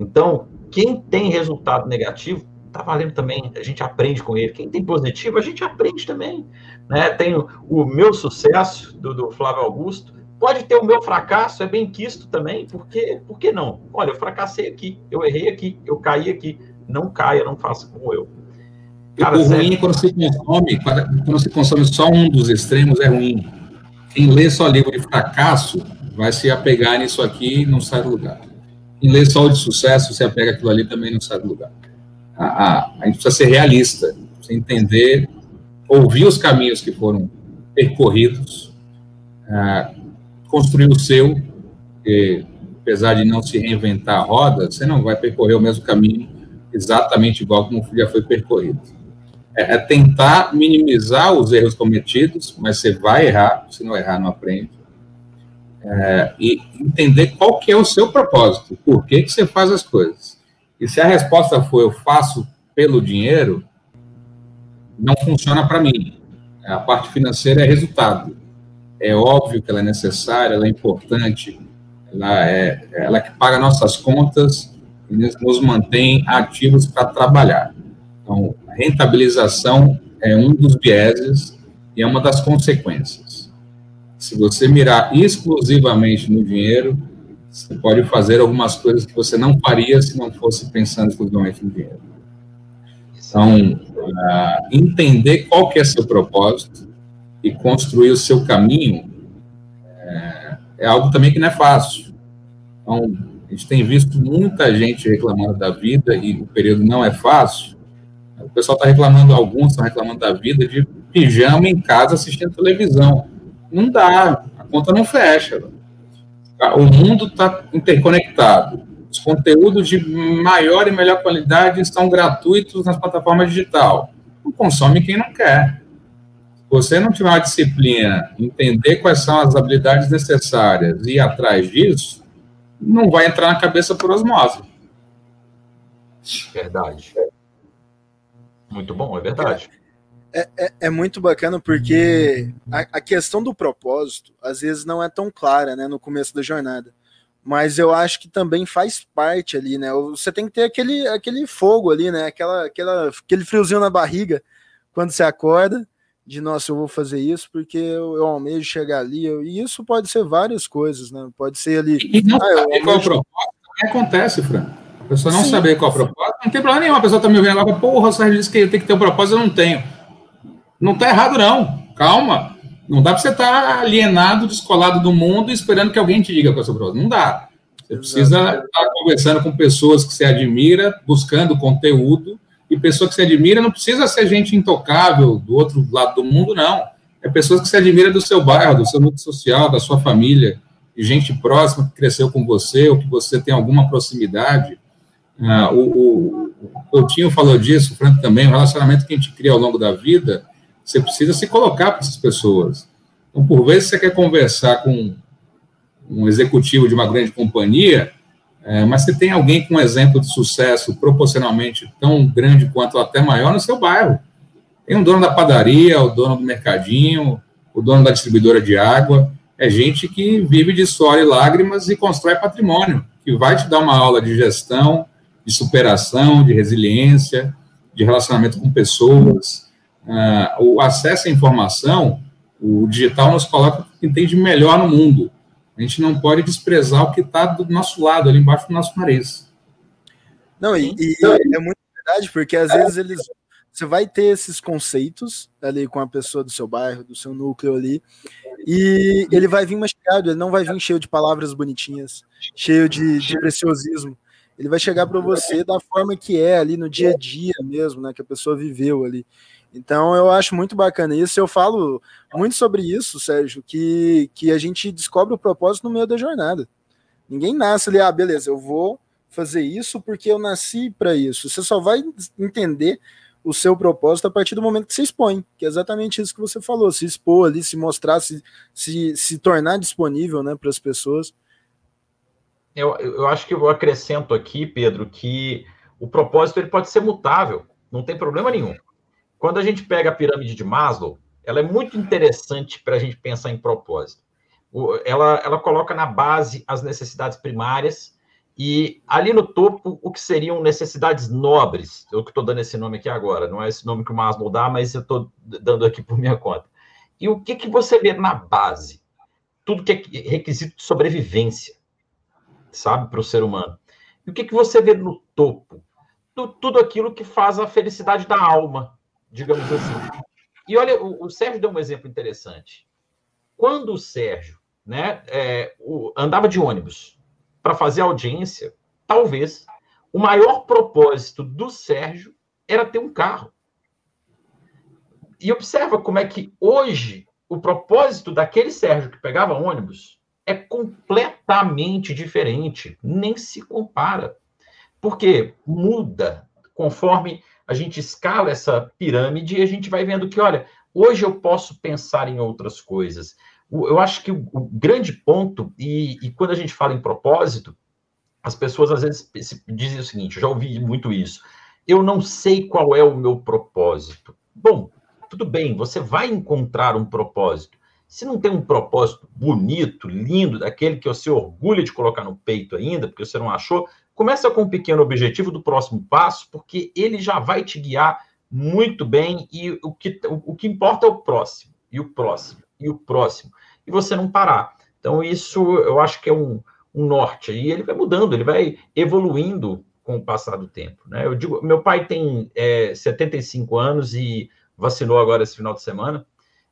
Então, quem tem resultado negativo tá valendo também, a gente aprende com ele. Quem tem positivo, a gente aprende também. Né? Tem o, o meu sucesso do, do, Flávio Augusto, pode ter o meu fracasso, é bem quisto também, porque, por que não? Olha, eu fracassei aqui, eu errei aqui, eu caí aqui. Não caia, não faça como eu. Cara, o ruim é quando se consome, quando se consome só um dos extremos, é ruim. Quem lê só livro de fracasso vai se apegar nisso aqui e não sai do lugar. Quem lê só o de sucesso, se apega aquilo ali também não sai do lugar a, a, a gente precisa ser realista, precisa entender, ouvir os caminhos que foram percorridos, uh, construir o seu, porque, apesar de não se reinventar a roda, você não vai percorrer o mesmo caminho exatamente igual como já foi percorrido. É, é tentar minimizar os erros cometidos, mas você vai errar, se não errar, não aprende. É, e entender qual que é o seu propósito, por que, que você faz as coisas. E se a resposta for eu faço pelo dinheiro, não funciona para mim. A parte financeira é resultado. É óbvio que ela é necessária, ela é importante, ela é ela é que paga nossas contas e nos mantém ativos para trabalhar. Então, a rentabilização é um dos vieses e é uma das consequências. Se você mirar exclusivamente no dinheiro, você pode fazer algumas coisas que você não faria se não fosse pensando exclusivamente no dinheiro. Então, uh, entender qual que é seu propósito e construir o seu caminho é, é, algo também que não é fácil. Então, a gente tem visto muita gente reclamando da vida e o período não é fácil. O pessoal está reclamando, alguns estão reclamando da vida de pijama em casa assistindo televisão. Não dá, a conta não fecha. O mundo está interconectado. Os conteúdos de maior e melhor qualidade estão gratuitos nas plataformas digital. Não consome quem não quer. Se você não tiver uma disciplina, entender quais são as habilidades necessárias e ir atrás disso, não vai entrar na cabeça por osmose. Verdade. Muito bom, é verdade. É, é, é, muito bacana porque a, a, questão do propósito às vezes não é tão clara né, no começo da jornada. Mas eu acho que também faz parte ali, né? Você tem que ter aquele, aquele fogo ali, né? Aquela, aquela, aquele friozinho na barriga quando você acorda, de nossa, eu vou fazer isso porque eu, eu almejo chegar ali. Eu, e isso pode ser várias coisas, né? Pode ser ali. E não ah, saber qual o propósito acontece, Fran. A pessoa não Sim. saber qual o propósito, não tem problema nenhum. A pessoa tá me ouvindo agora, porra, o Sérgio disse que tem que ter um propósito, eu não tenho. Não está errado, não. Calma. Não dá para você estar tá alienado, descolado do mundo, esperando que alguém te diga qual é o seu propósito. Não dá. Você precisa estar tá conversando com pessoas que você admira, buscando conteúdo, pessoa que você admira não precisa ser gente intocável do outro lado do mundo, não. É pessoas que você admira do seu bairro, do seu núcleo social, da sua família, de gente próxima que cresceu com você, ou que você tem alguma proximidade. Ah, o, o Coutinho falou disso, o Franco também, o relacionamento que a gente cria ao longo da vida você precisa se colocar para essas pessoas. Então, por vezes, você quer conversar com um executivo de uma grande companhia, é, mas você tem alguém com um exemplo de sucesso proporcionalmente tão grande quanto até maior no seu bairro. Tem um dono da padaria, o dono do mercadinho, o dono da distribuidora de água. É gente que vive de suor e lágrimas e constrói patrimônio, que vai te dar uma aula de gestão, de superação, de resiliência, de relacionamento com pessoas uh, o acesso à informação, o digital nos coloca o que entende melhor no mundo. A gente não pode desprezar o que está do nosso lado, ali embaixo do nosso nariz. Não, e, e é muito verdade, porque às vezes eles. Você vai ter esses conceitos ali com a pessoa do seu bairro, do seu núcleo ali, e ele vai vir mastigado, ele não vai vir cheio de palavras bonitinhas, cheio de, de preciosismo. Ele vai chegar para você da forma que é ali no dia a dia mesmo, né? Que a pessoa viveu ali. Então eu acho muito bacana isso. Eu falo muito sobre isso, Sérgio, que, que a gente descobre o propósito no meio da jornada. Ninguém nasce ali, ah, beleza, eu vou fazer isso porque eu nasci para isso. Você só vai entender o seu propósito a partir do momento que você expõe, que é exatamente isso que você falou, se expor ali, se mostrar, se, se, se tornar disponível né, para as pessoas. Eu, eu acho que eu acrescento aqui, Pedro, que o propósito ele pode ser mutável, não tem problema nenhum. Quando a gente pega a pirâmide de Maslow, ela é muito interessante para a gente pensar em propósito. Ela, ela coloca na base as necessidades primárias E ali no topo, o que seriam necessidades nobres, eu que estou dando esse nome aqui agora, não é esse nome que o Maslow dá, mas eu estou dando aqui por minha conta. E o que, que você vê na base? Tudo que é requisito de sobrevivência, sabe, para o ser humano. E o que, que você vê no topo? Tudo aquilo que faz a felicidade da alma, digamos assim. E olha, o, o Sérgio deu um exemplo interessante. Quando o Sérgio né, é, o, andava de ônibus, para fazer audiência, talvez o maior propósito do Sérgio era ter um carro. E observa como é que hoje o propósito daquele Sérgio que pegava ônibus é completamente diferente, nem se compara. Porque muda conforme a gente escala essa pirâmide e a gente vai vendo que, olha, hoje eu posso pensar em outras coisas eu acho que o, grande ponto, e, e, quando a gente fala em propósito, as pessoas às vezes dizem o seguinte: eu já ouvi muito isso. Eu não sei qual é o meu propósito. Bom, tudo bem, você vai encontrar um propósito. Se não tem um propósito bonito, lindo, daquele que você orgulha de colocar no peito ainda, porque você não achou, começa com um pequeno objetivo do próximo passo, porque ele já vai te guiar muito bem e o que, o, o que importa é o próximo, e o próximo, e o próximo e você não parar. Então, isso eu acho que é um, um norte. E ele vai mudando, ele vai evoluindo com o passar do tempo. Né? Eu digo, meu pai tem é, 75 anos e vacinou agora esse final de semana.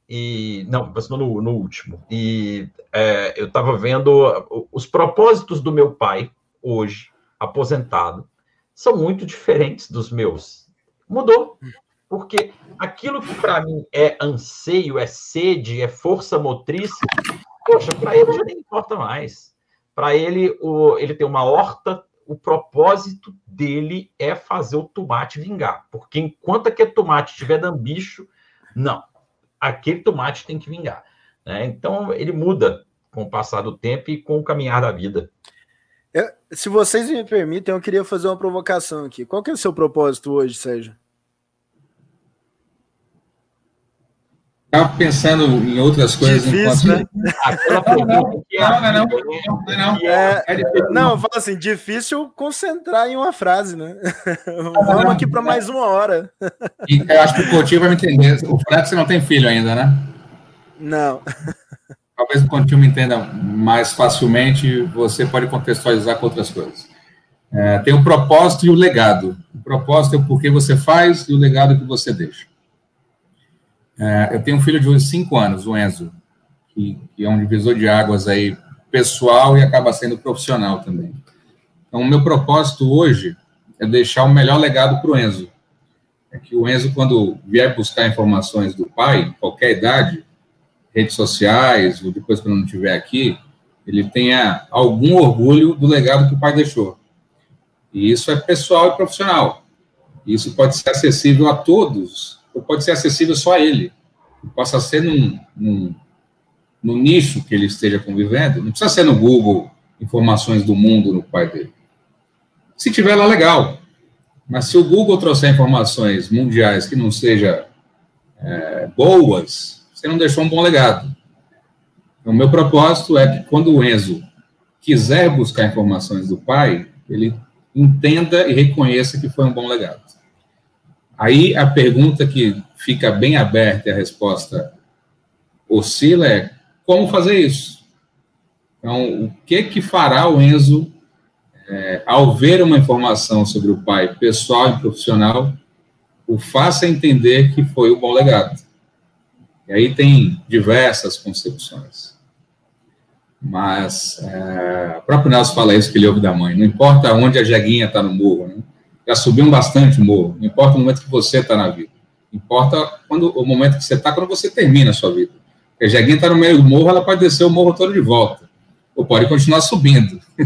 E não, vacinou no, no último. E é, eu estava vendo os propósitos do meu pai hoje, aposentado, são muito diferentes dos meus. Mudou. Porque aquilo que para mim é anseio, é sede, é força motriz, poxa, para ele já nem importa mais. Para ele, o, ele tem uma horta, o propósito dele é fazer o tomate vingar. Porque enquanto aquele tomate estiver dando bicho, não. Aquele tomate tem que vingar. Né? Então, ele muda com o passar do tempo e com o caminhar da vida. Eu, se vocês me permitem, eu queria fazer uma provocação aqui. Qual que é o seu propósito hoje, Sérgio? Estava pensando em outras coisas difícil, enquanto... né? não, não, não, não, não, eu falo assim, difícil concentrar em uma frase, né? Vamos aqui para mais uma hora. Eu acho que o Coutinho vai me entender. O Flex você não tem filho ainda, né? Não. Talvez o Coutinho me entenda mais facilmente, você pode contextualizar com outras coisas. É, tem o propósito e o legado. O propósito é o porquê você faz e o legado que você deixa. É, eu tenho um filho de 5 anos, o Enzo, que, que, é um divisor de águas aí pessoal e acaba sendo profissional também. Então, o meu propósito hoje é deixar o melhor legado para o Enzo. É que o Enzo, quando vier buscar informações do pai, qualquer idade, redes sociais, ou depois quando não estiver aqui, ele tenha algum orgulho do legado que o pai deixou. E isso é pessoal e profissional. Isso pode ser acessível a todos ou pode ser acessível só a ele. Possa ser num, num nicho que ele esteja convivendo. Não precisa ser no Google, informações do mundo no pai dele. Se tiver lá, legal. Mas se o Google trouxer informações mundiais que não sejam é, boas, você não deixou um bom legado. Então, o meu propósito é que quando o Enzo quiser buscar informações do pai, ele entenda e reconheça que foi um bom legado. Aí a pergunta que fica bem aberta e a resposta oscila é como fazer isso? Então, o que que fará o Enzo é, ao ver uma informação sobre o pai pessoal e profissional, o faça entender que foi o bom legado? E aí tem diversas concepções. Mas é, o próprio Nelson fala isso que ele ouve da mãe. Não importa onde a jeguinha está no morro, né? já subiu bastante o morro. Não importa o momento que você está na vida. Importa quando, o momento que você está, quando você termina a sua vida. Porque a jeguinha está no meio do morro, ela pode descer o morro todo de volta. Ou pode continuar subindo.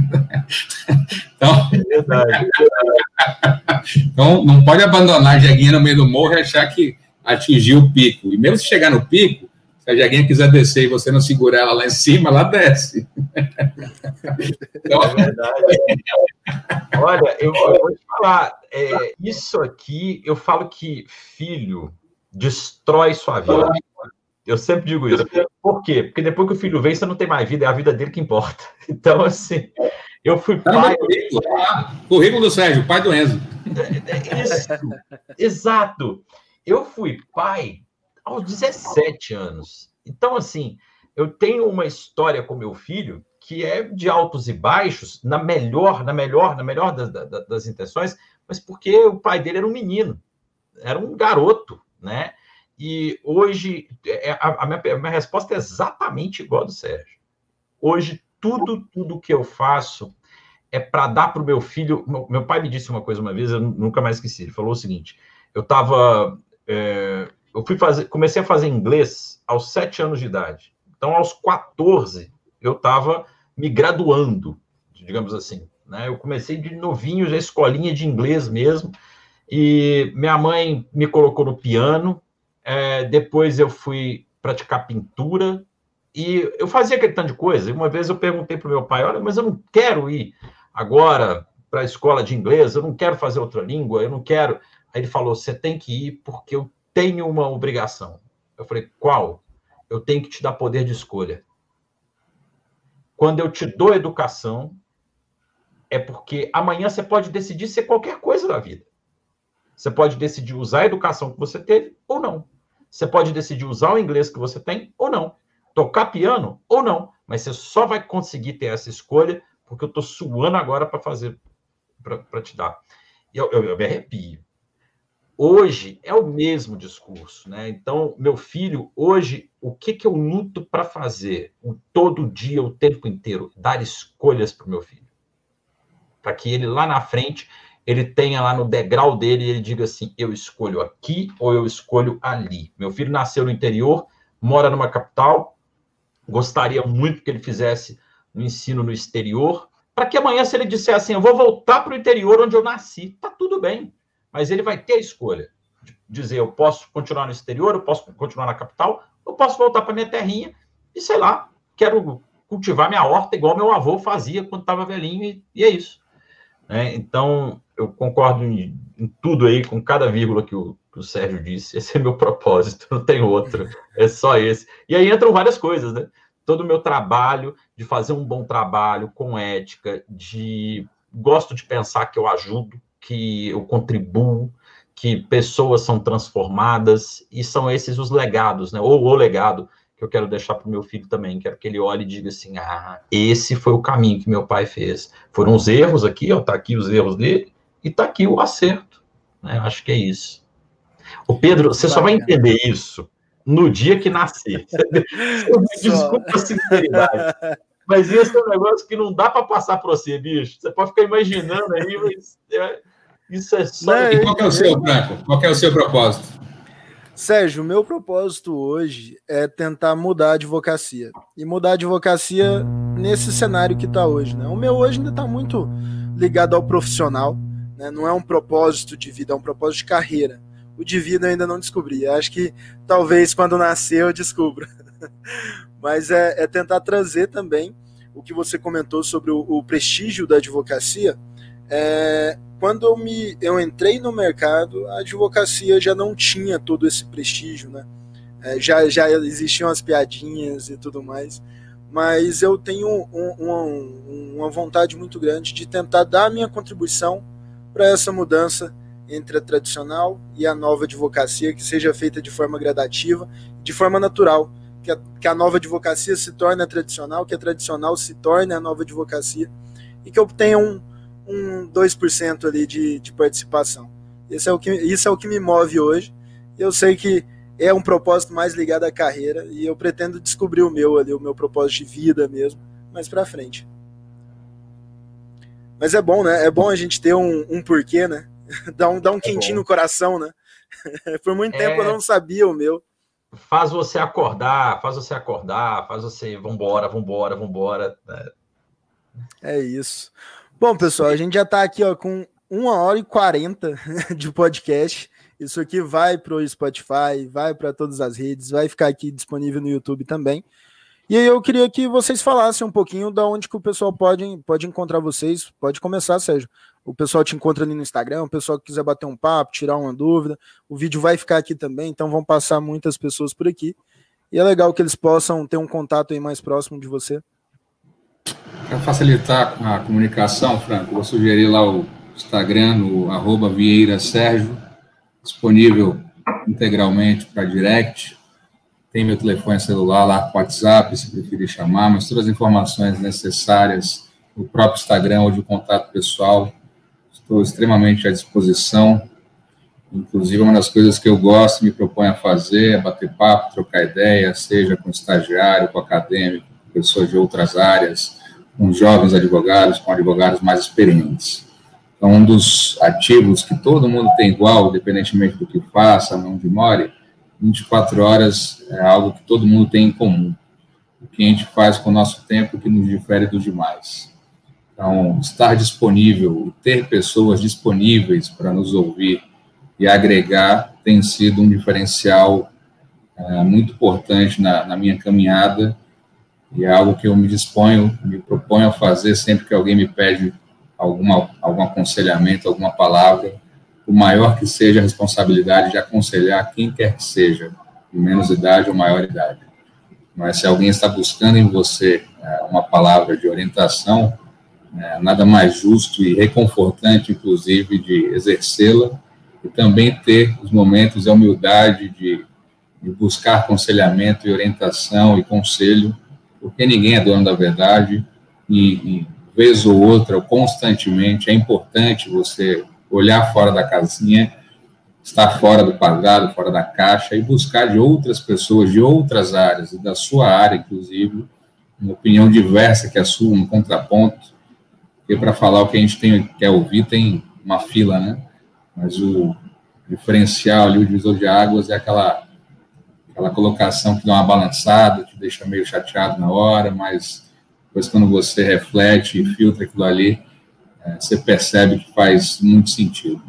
então, é verdade. então, não pode abandonar a jeguinha no meio do morro e achar que atingiu o pico. E mesmo se chegar no pico, se a jeguinha quiser descer e você não segurar ela lá em cima, ela desce. Então, é verdade. Olha, eu, eu vou te falar, é, isso aqui, eu falo que filho destrói sua vida. Eu sempre digo isso. Por quê? Porque depois que o filho vem, você não tem mais vida, é a vida dele que importa. Então, assim, Eu fui tá pai. Currículo, currículo do Sérgio, pai do Enzo. É, é, isso, exato. Eu fui pai aos 17 anos. Então, assim, eu tenho uma história com meu filho que é de altos e baixos, na melhor, na melhor, na melhor das, das, das intenções, mas porque o pai dele era um menino, era um garoto, né? E hoje, é, a, a, minha, a minha resposta é exatamente igual a do Sérgio. Hoje, tudo, tudo que eu faço é para dar para o meu filho. Meu, meu, pai me disse uma coisa uma vez, eu nunca mais esqueci. Ele falou o seguinte: eu estava. É, eu fui fazer, comecei a fazer inglês aos sete anos de idade. Então, aos 14, eu estava me graduando, digamos assim. Né? Eu comecei de novinho, já escolinha de inglês mesmo. E minha mãe me colocou no piano. É, depois eu fui praticar pintura. E eu fazia aquele tanto de coisa. Uma vez eu perguntei para o meu pai: Olha, mas eu não quero ir agora para a escola de inglês, eu não quero fazer outra língua, eu não quero. Aí ele falou: Você tem que ir porque eu tenho uma obrigação. Eu falei: Qual? Eu tenho que te dar poder de escolha. Quando eu te dou educação, é porque amanhã você pode decidir ser qualquer coisa da vida. Você pode decidir usar a educação que você teve ou não. Você pode decidir usar o inglês que você tem ou não. Tocar piano ou não. Mas você só vai conseguir ter essa escolha porque eu estou suando agora para fazer, para te dar. Eu, eu, eu me arrepio. Hoje é o mesmo discurso, né? Então, meu filho, hoje, o que, que eu luto para fazer o, todo dia, o tempo inteiro? Dar escolhas para o meu filho para que ele lá na frente ele tenha lá no degrau dele ele diga assim: eu escolho aqui ou eu escolho ali. Meu filho nasceu no interior, mora numa capital, gostaria muito que ele fizesse um ensino no exterior, para que amanhã, se ele disser assim, eu vou voltar para o interior onde eu nasci, tá tudo bem, mas ele vai ter a escolha de dizer: eu posso continuar no exterior, eu posso continuar na capital, eu posso voltar para minha terrinha e sei lá, quero cultivar minha horta igual meu avô fazia quando estava velhinho, e, e é isso. Né? Então, eu concordo em, em, tudo aí, com cada vírgula que o, que o Sérgio disse. Esse é meu propósito, não tem outro, é só esse. E aí entram várias coisas, né? Todo o meu trabalho de fazer um bom trabalho com ética, de gosto de pensar que eu ajudo, que eu contribuo, que pessoas são transformadas, e são esses os legados, né? Ou o legado que eu quero deixar para o meu filho também. Quero que ele olhe e diga assim: ah, esse foi o caminho que meu pai fez. Foram os erros aqui, ó, tá aqui os erros dele, e tá aqui o acerto. Né? Acho que é isso. O Pedro, você só vai entender isso no dia que nascer. Desculpa a sinceridade. Mas isso é um negócio que não dá para passar para você, bicho. Você pode ficar imaginando aí, mas é, isso é só. Não, e qual é o seu, Branco? Qual é o seu propósito? Sérgio, o meu propósito hoje é tentar mudar a advocacia. E mudar a advocacia nesse cenário que está hoje. Né? O meu hoje ainda está muito ligado ao profissional. Né? Não é um propósito de vida, é um propósito de carreira. O de vida eu ainda não descobri. Acho que talvez quando nascer eu descubra. Mas é, é, tentar trazer também o que você comentou sobre o, o prestígio da advocacia. É, quando eu, me, eu entrei no mercado, a advocacia já não tinha todo esse prestígio, né? É, já, já existiam as piadinhas e tudo mais, mas eu tenho um, um, uma vontade muito grande de tentar dar a minha contribuição para essa mudança entre a tradicional e a nova advocacia, que seja feita de forma gradativa, de forma natural, que a, que a nova advocacia se torne a tradicional, que a tradicional se torne a nova advocacia, e que eu tenha um, um 2% ali de, de participação. Isso é, o que, isso é o que me move hoje. Eu sei que é um propósito mais ligado à carreira e eu pretendo descobrir o meu ali, o meu propósito de vida mesmo, mais para frente. Mas é bom, né? É bom a gente ter um, um porquê, né? dá um, dá um é quentinho bom. no coração, né? Por muito tempo é... eu não sabia o meu. Faz você acordar, faz você acordar, faz você vambora, vambora, vambora. É isso. Bom, pessoal, a gente já está aqui ó, com uma hora e quarenta de podcast. Isso aqui vai para o Spotify, vai para todas as redes, vai ficar aqui disponível no YouTube também. E aí eu queria que vocês falassem um pouquinho da onde que o pessoal pode, pode encontrar vocês. Pode começar, Sérgio. O pessoal te encontra ali no Instagram, o pessoal que quiser bater um papo, tirar uma dúvida. O vídeo vai ficar aqui também, então vão passar muitas pessoas por aqui. E é legal que eles possam ter um contato aí mais próximo de você. Para facilitar a comunicação, Franco, vou sugerir lá o Instagram, no arroba Vieira Sérgio, disponível integralmente para direct. Tem meu telefone celular lá WhatsApp, se preferir chamar, mas todas as informações necessárias no próprio Instagram ou de contato pessoal, estou extremamente à disposição. Inclusive, uma das coisas que eu gosto, me proponho a fazer é bater papo, trocar ideia, seja com estagiário, com acadêmico, pessoas de outras áreas, com jovens advogados, com advogados mais experientes. Então, um dos ativos que todo mundo tem igual, independentemente do que faça, onde more, 24 horas é algo que todo mundo tem em comum. O que a gente faz com o nosso tempo que nos difere dos demais. Então, estar disponível, ter pessoas disponíveis para nos ouvir e agregar tem sido um diferencial é, muito importante na, na minha caminhada e é algo que eu me disponho, me proponho a fazer sempre que alguém me pede alguma, algum aconselhamento, alguma palavra, o maior que seja a responsabilidade de aconselhar quem quer que seja, de menos idade ou maior idade. Mas se alguém está buscando em você é, uma palavra de orientação, é, nada mais justo e reconfortante, inclusive, de exercê-la e também ter os momentos de humildade de, de buscar aconselhamento e orientação e conselho porque ninguém é dono da verdade e, e vez ou outra, ou constantemente, é importante você olhar fora da casinha, estar fora do quadrado, fora da caixa e buscar de outras pessoas, de outras áreas, e da sua área, inclusive, uma opinião diversa que a sua, um contraponto, porque para falar o que a gente tem, quer ouvir tem uma fila, né? Mas o diferencial ali, o divisor de águas, é aquela aquela colocação que dá uma balançada, te deixa meio chateado na hora, mas depois quando você reflete e filtra aquilo ali, é, você percebe que faz muito sentido.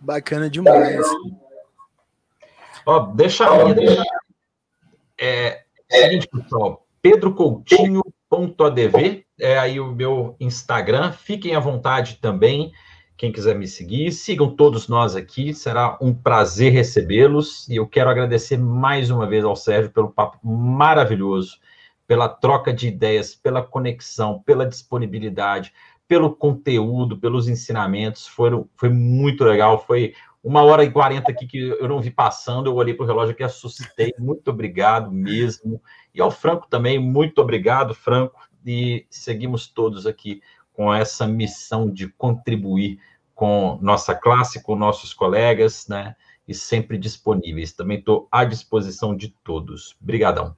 Bacana demais. Ó, deixa a minha. Deixa... É, é seguinte, pessoal, pedrocoutinho.adv é aí o meu Instagram. Fiquem à vontade também quem quiser me seguir, sigam todos nós aqui, será um prazer recebê-los. E eu quero agradecer mais uma vez ao Sérgio pelo papo maravilhoso, pela troca de ideias, pela conexão, pela disponibilidade, pelo conteúdo, pelos ensinamentos. Foi muito legal. Foi uma hora e quarenta aqui que eu não vi passando. Eu olhei para o relógio aqui, assustei. Muito obrigado mesmo. E ao Franco também, muito obrigado, Franco. E seguimos todos aqui com essa missão de contribuir com nossa classe, com nossos colegas, né? E sempre disponíveis. Também estou à disposição de todos. Obrigadão.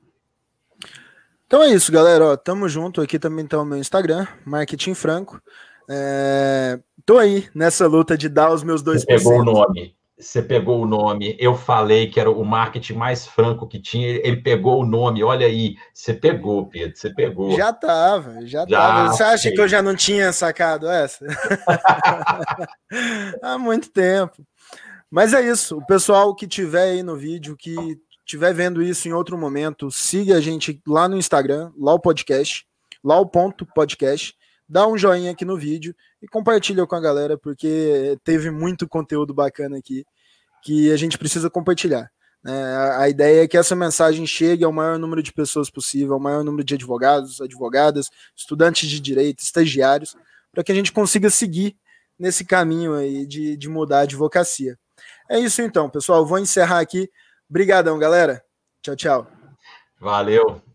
Então é isso, galera. Ó, tamo junto. Aqui também está o meu Instagram, Marketing Franco. É... Tô aí nessa luta de dar os meus dois Pegou o nome. Você pegou o nome, eu falei que era o marketing mais franco que tinha, ele pegou o nome, olha aí, você pegou, Pedro, você pegou. Já tava, já, já tava. Você acha sei. que eu já não tinha sacado essa? Há muito tempo. Mas é isso, o pessoal que tiver aí no vídeo, que tiver vendo isso em outro momento, siga a gente lá no Instagram, lá o podcast, lá o ponto podcast, dá um joinha aqui no vídeo e compartilha com a galera, porque teve muito conteúdo bacana aqui que a gente precisa compartilhar. Né? A ideia é que essa mensagem chegue ao maior número de pessoas possível, ao maior número de advogados, advogadas, estudantes de direito, estagiários, para que a gente consiga seguir nesse caminho aí de, de mudar a advocacia. É isso então, pessoal. Vou encerrar aqui. Obrigadão, galera. Tchau, tchau. Valeu.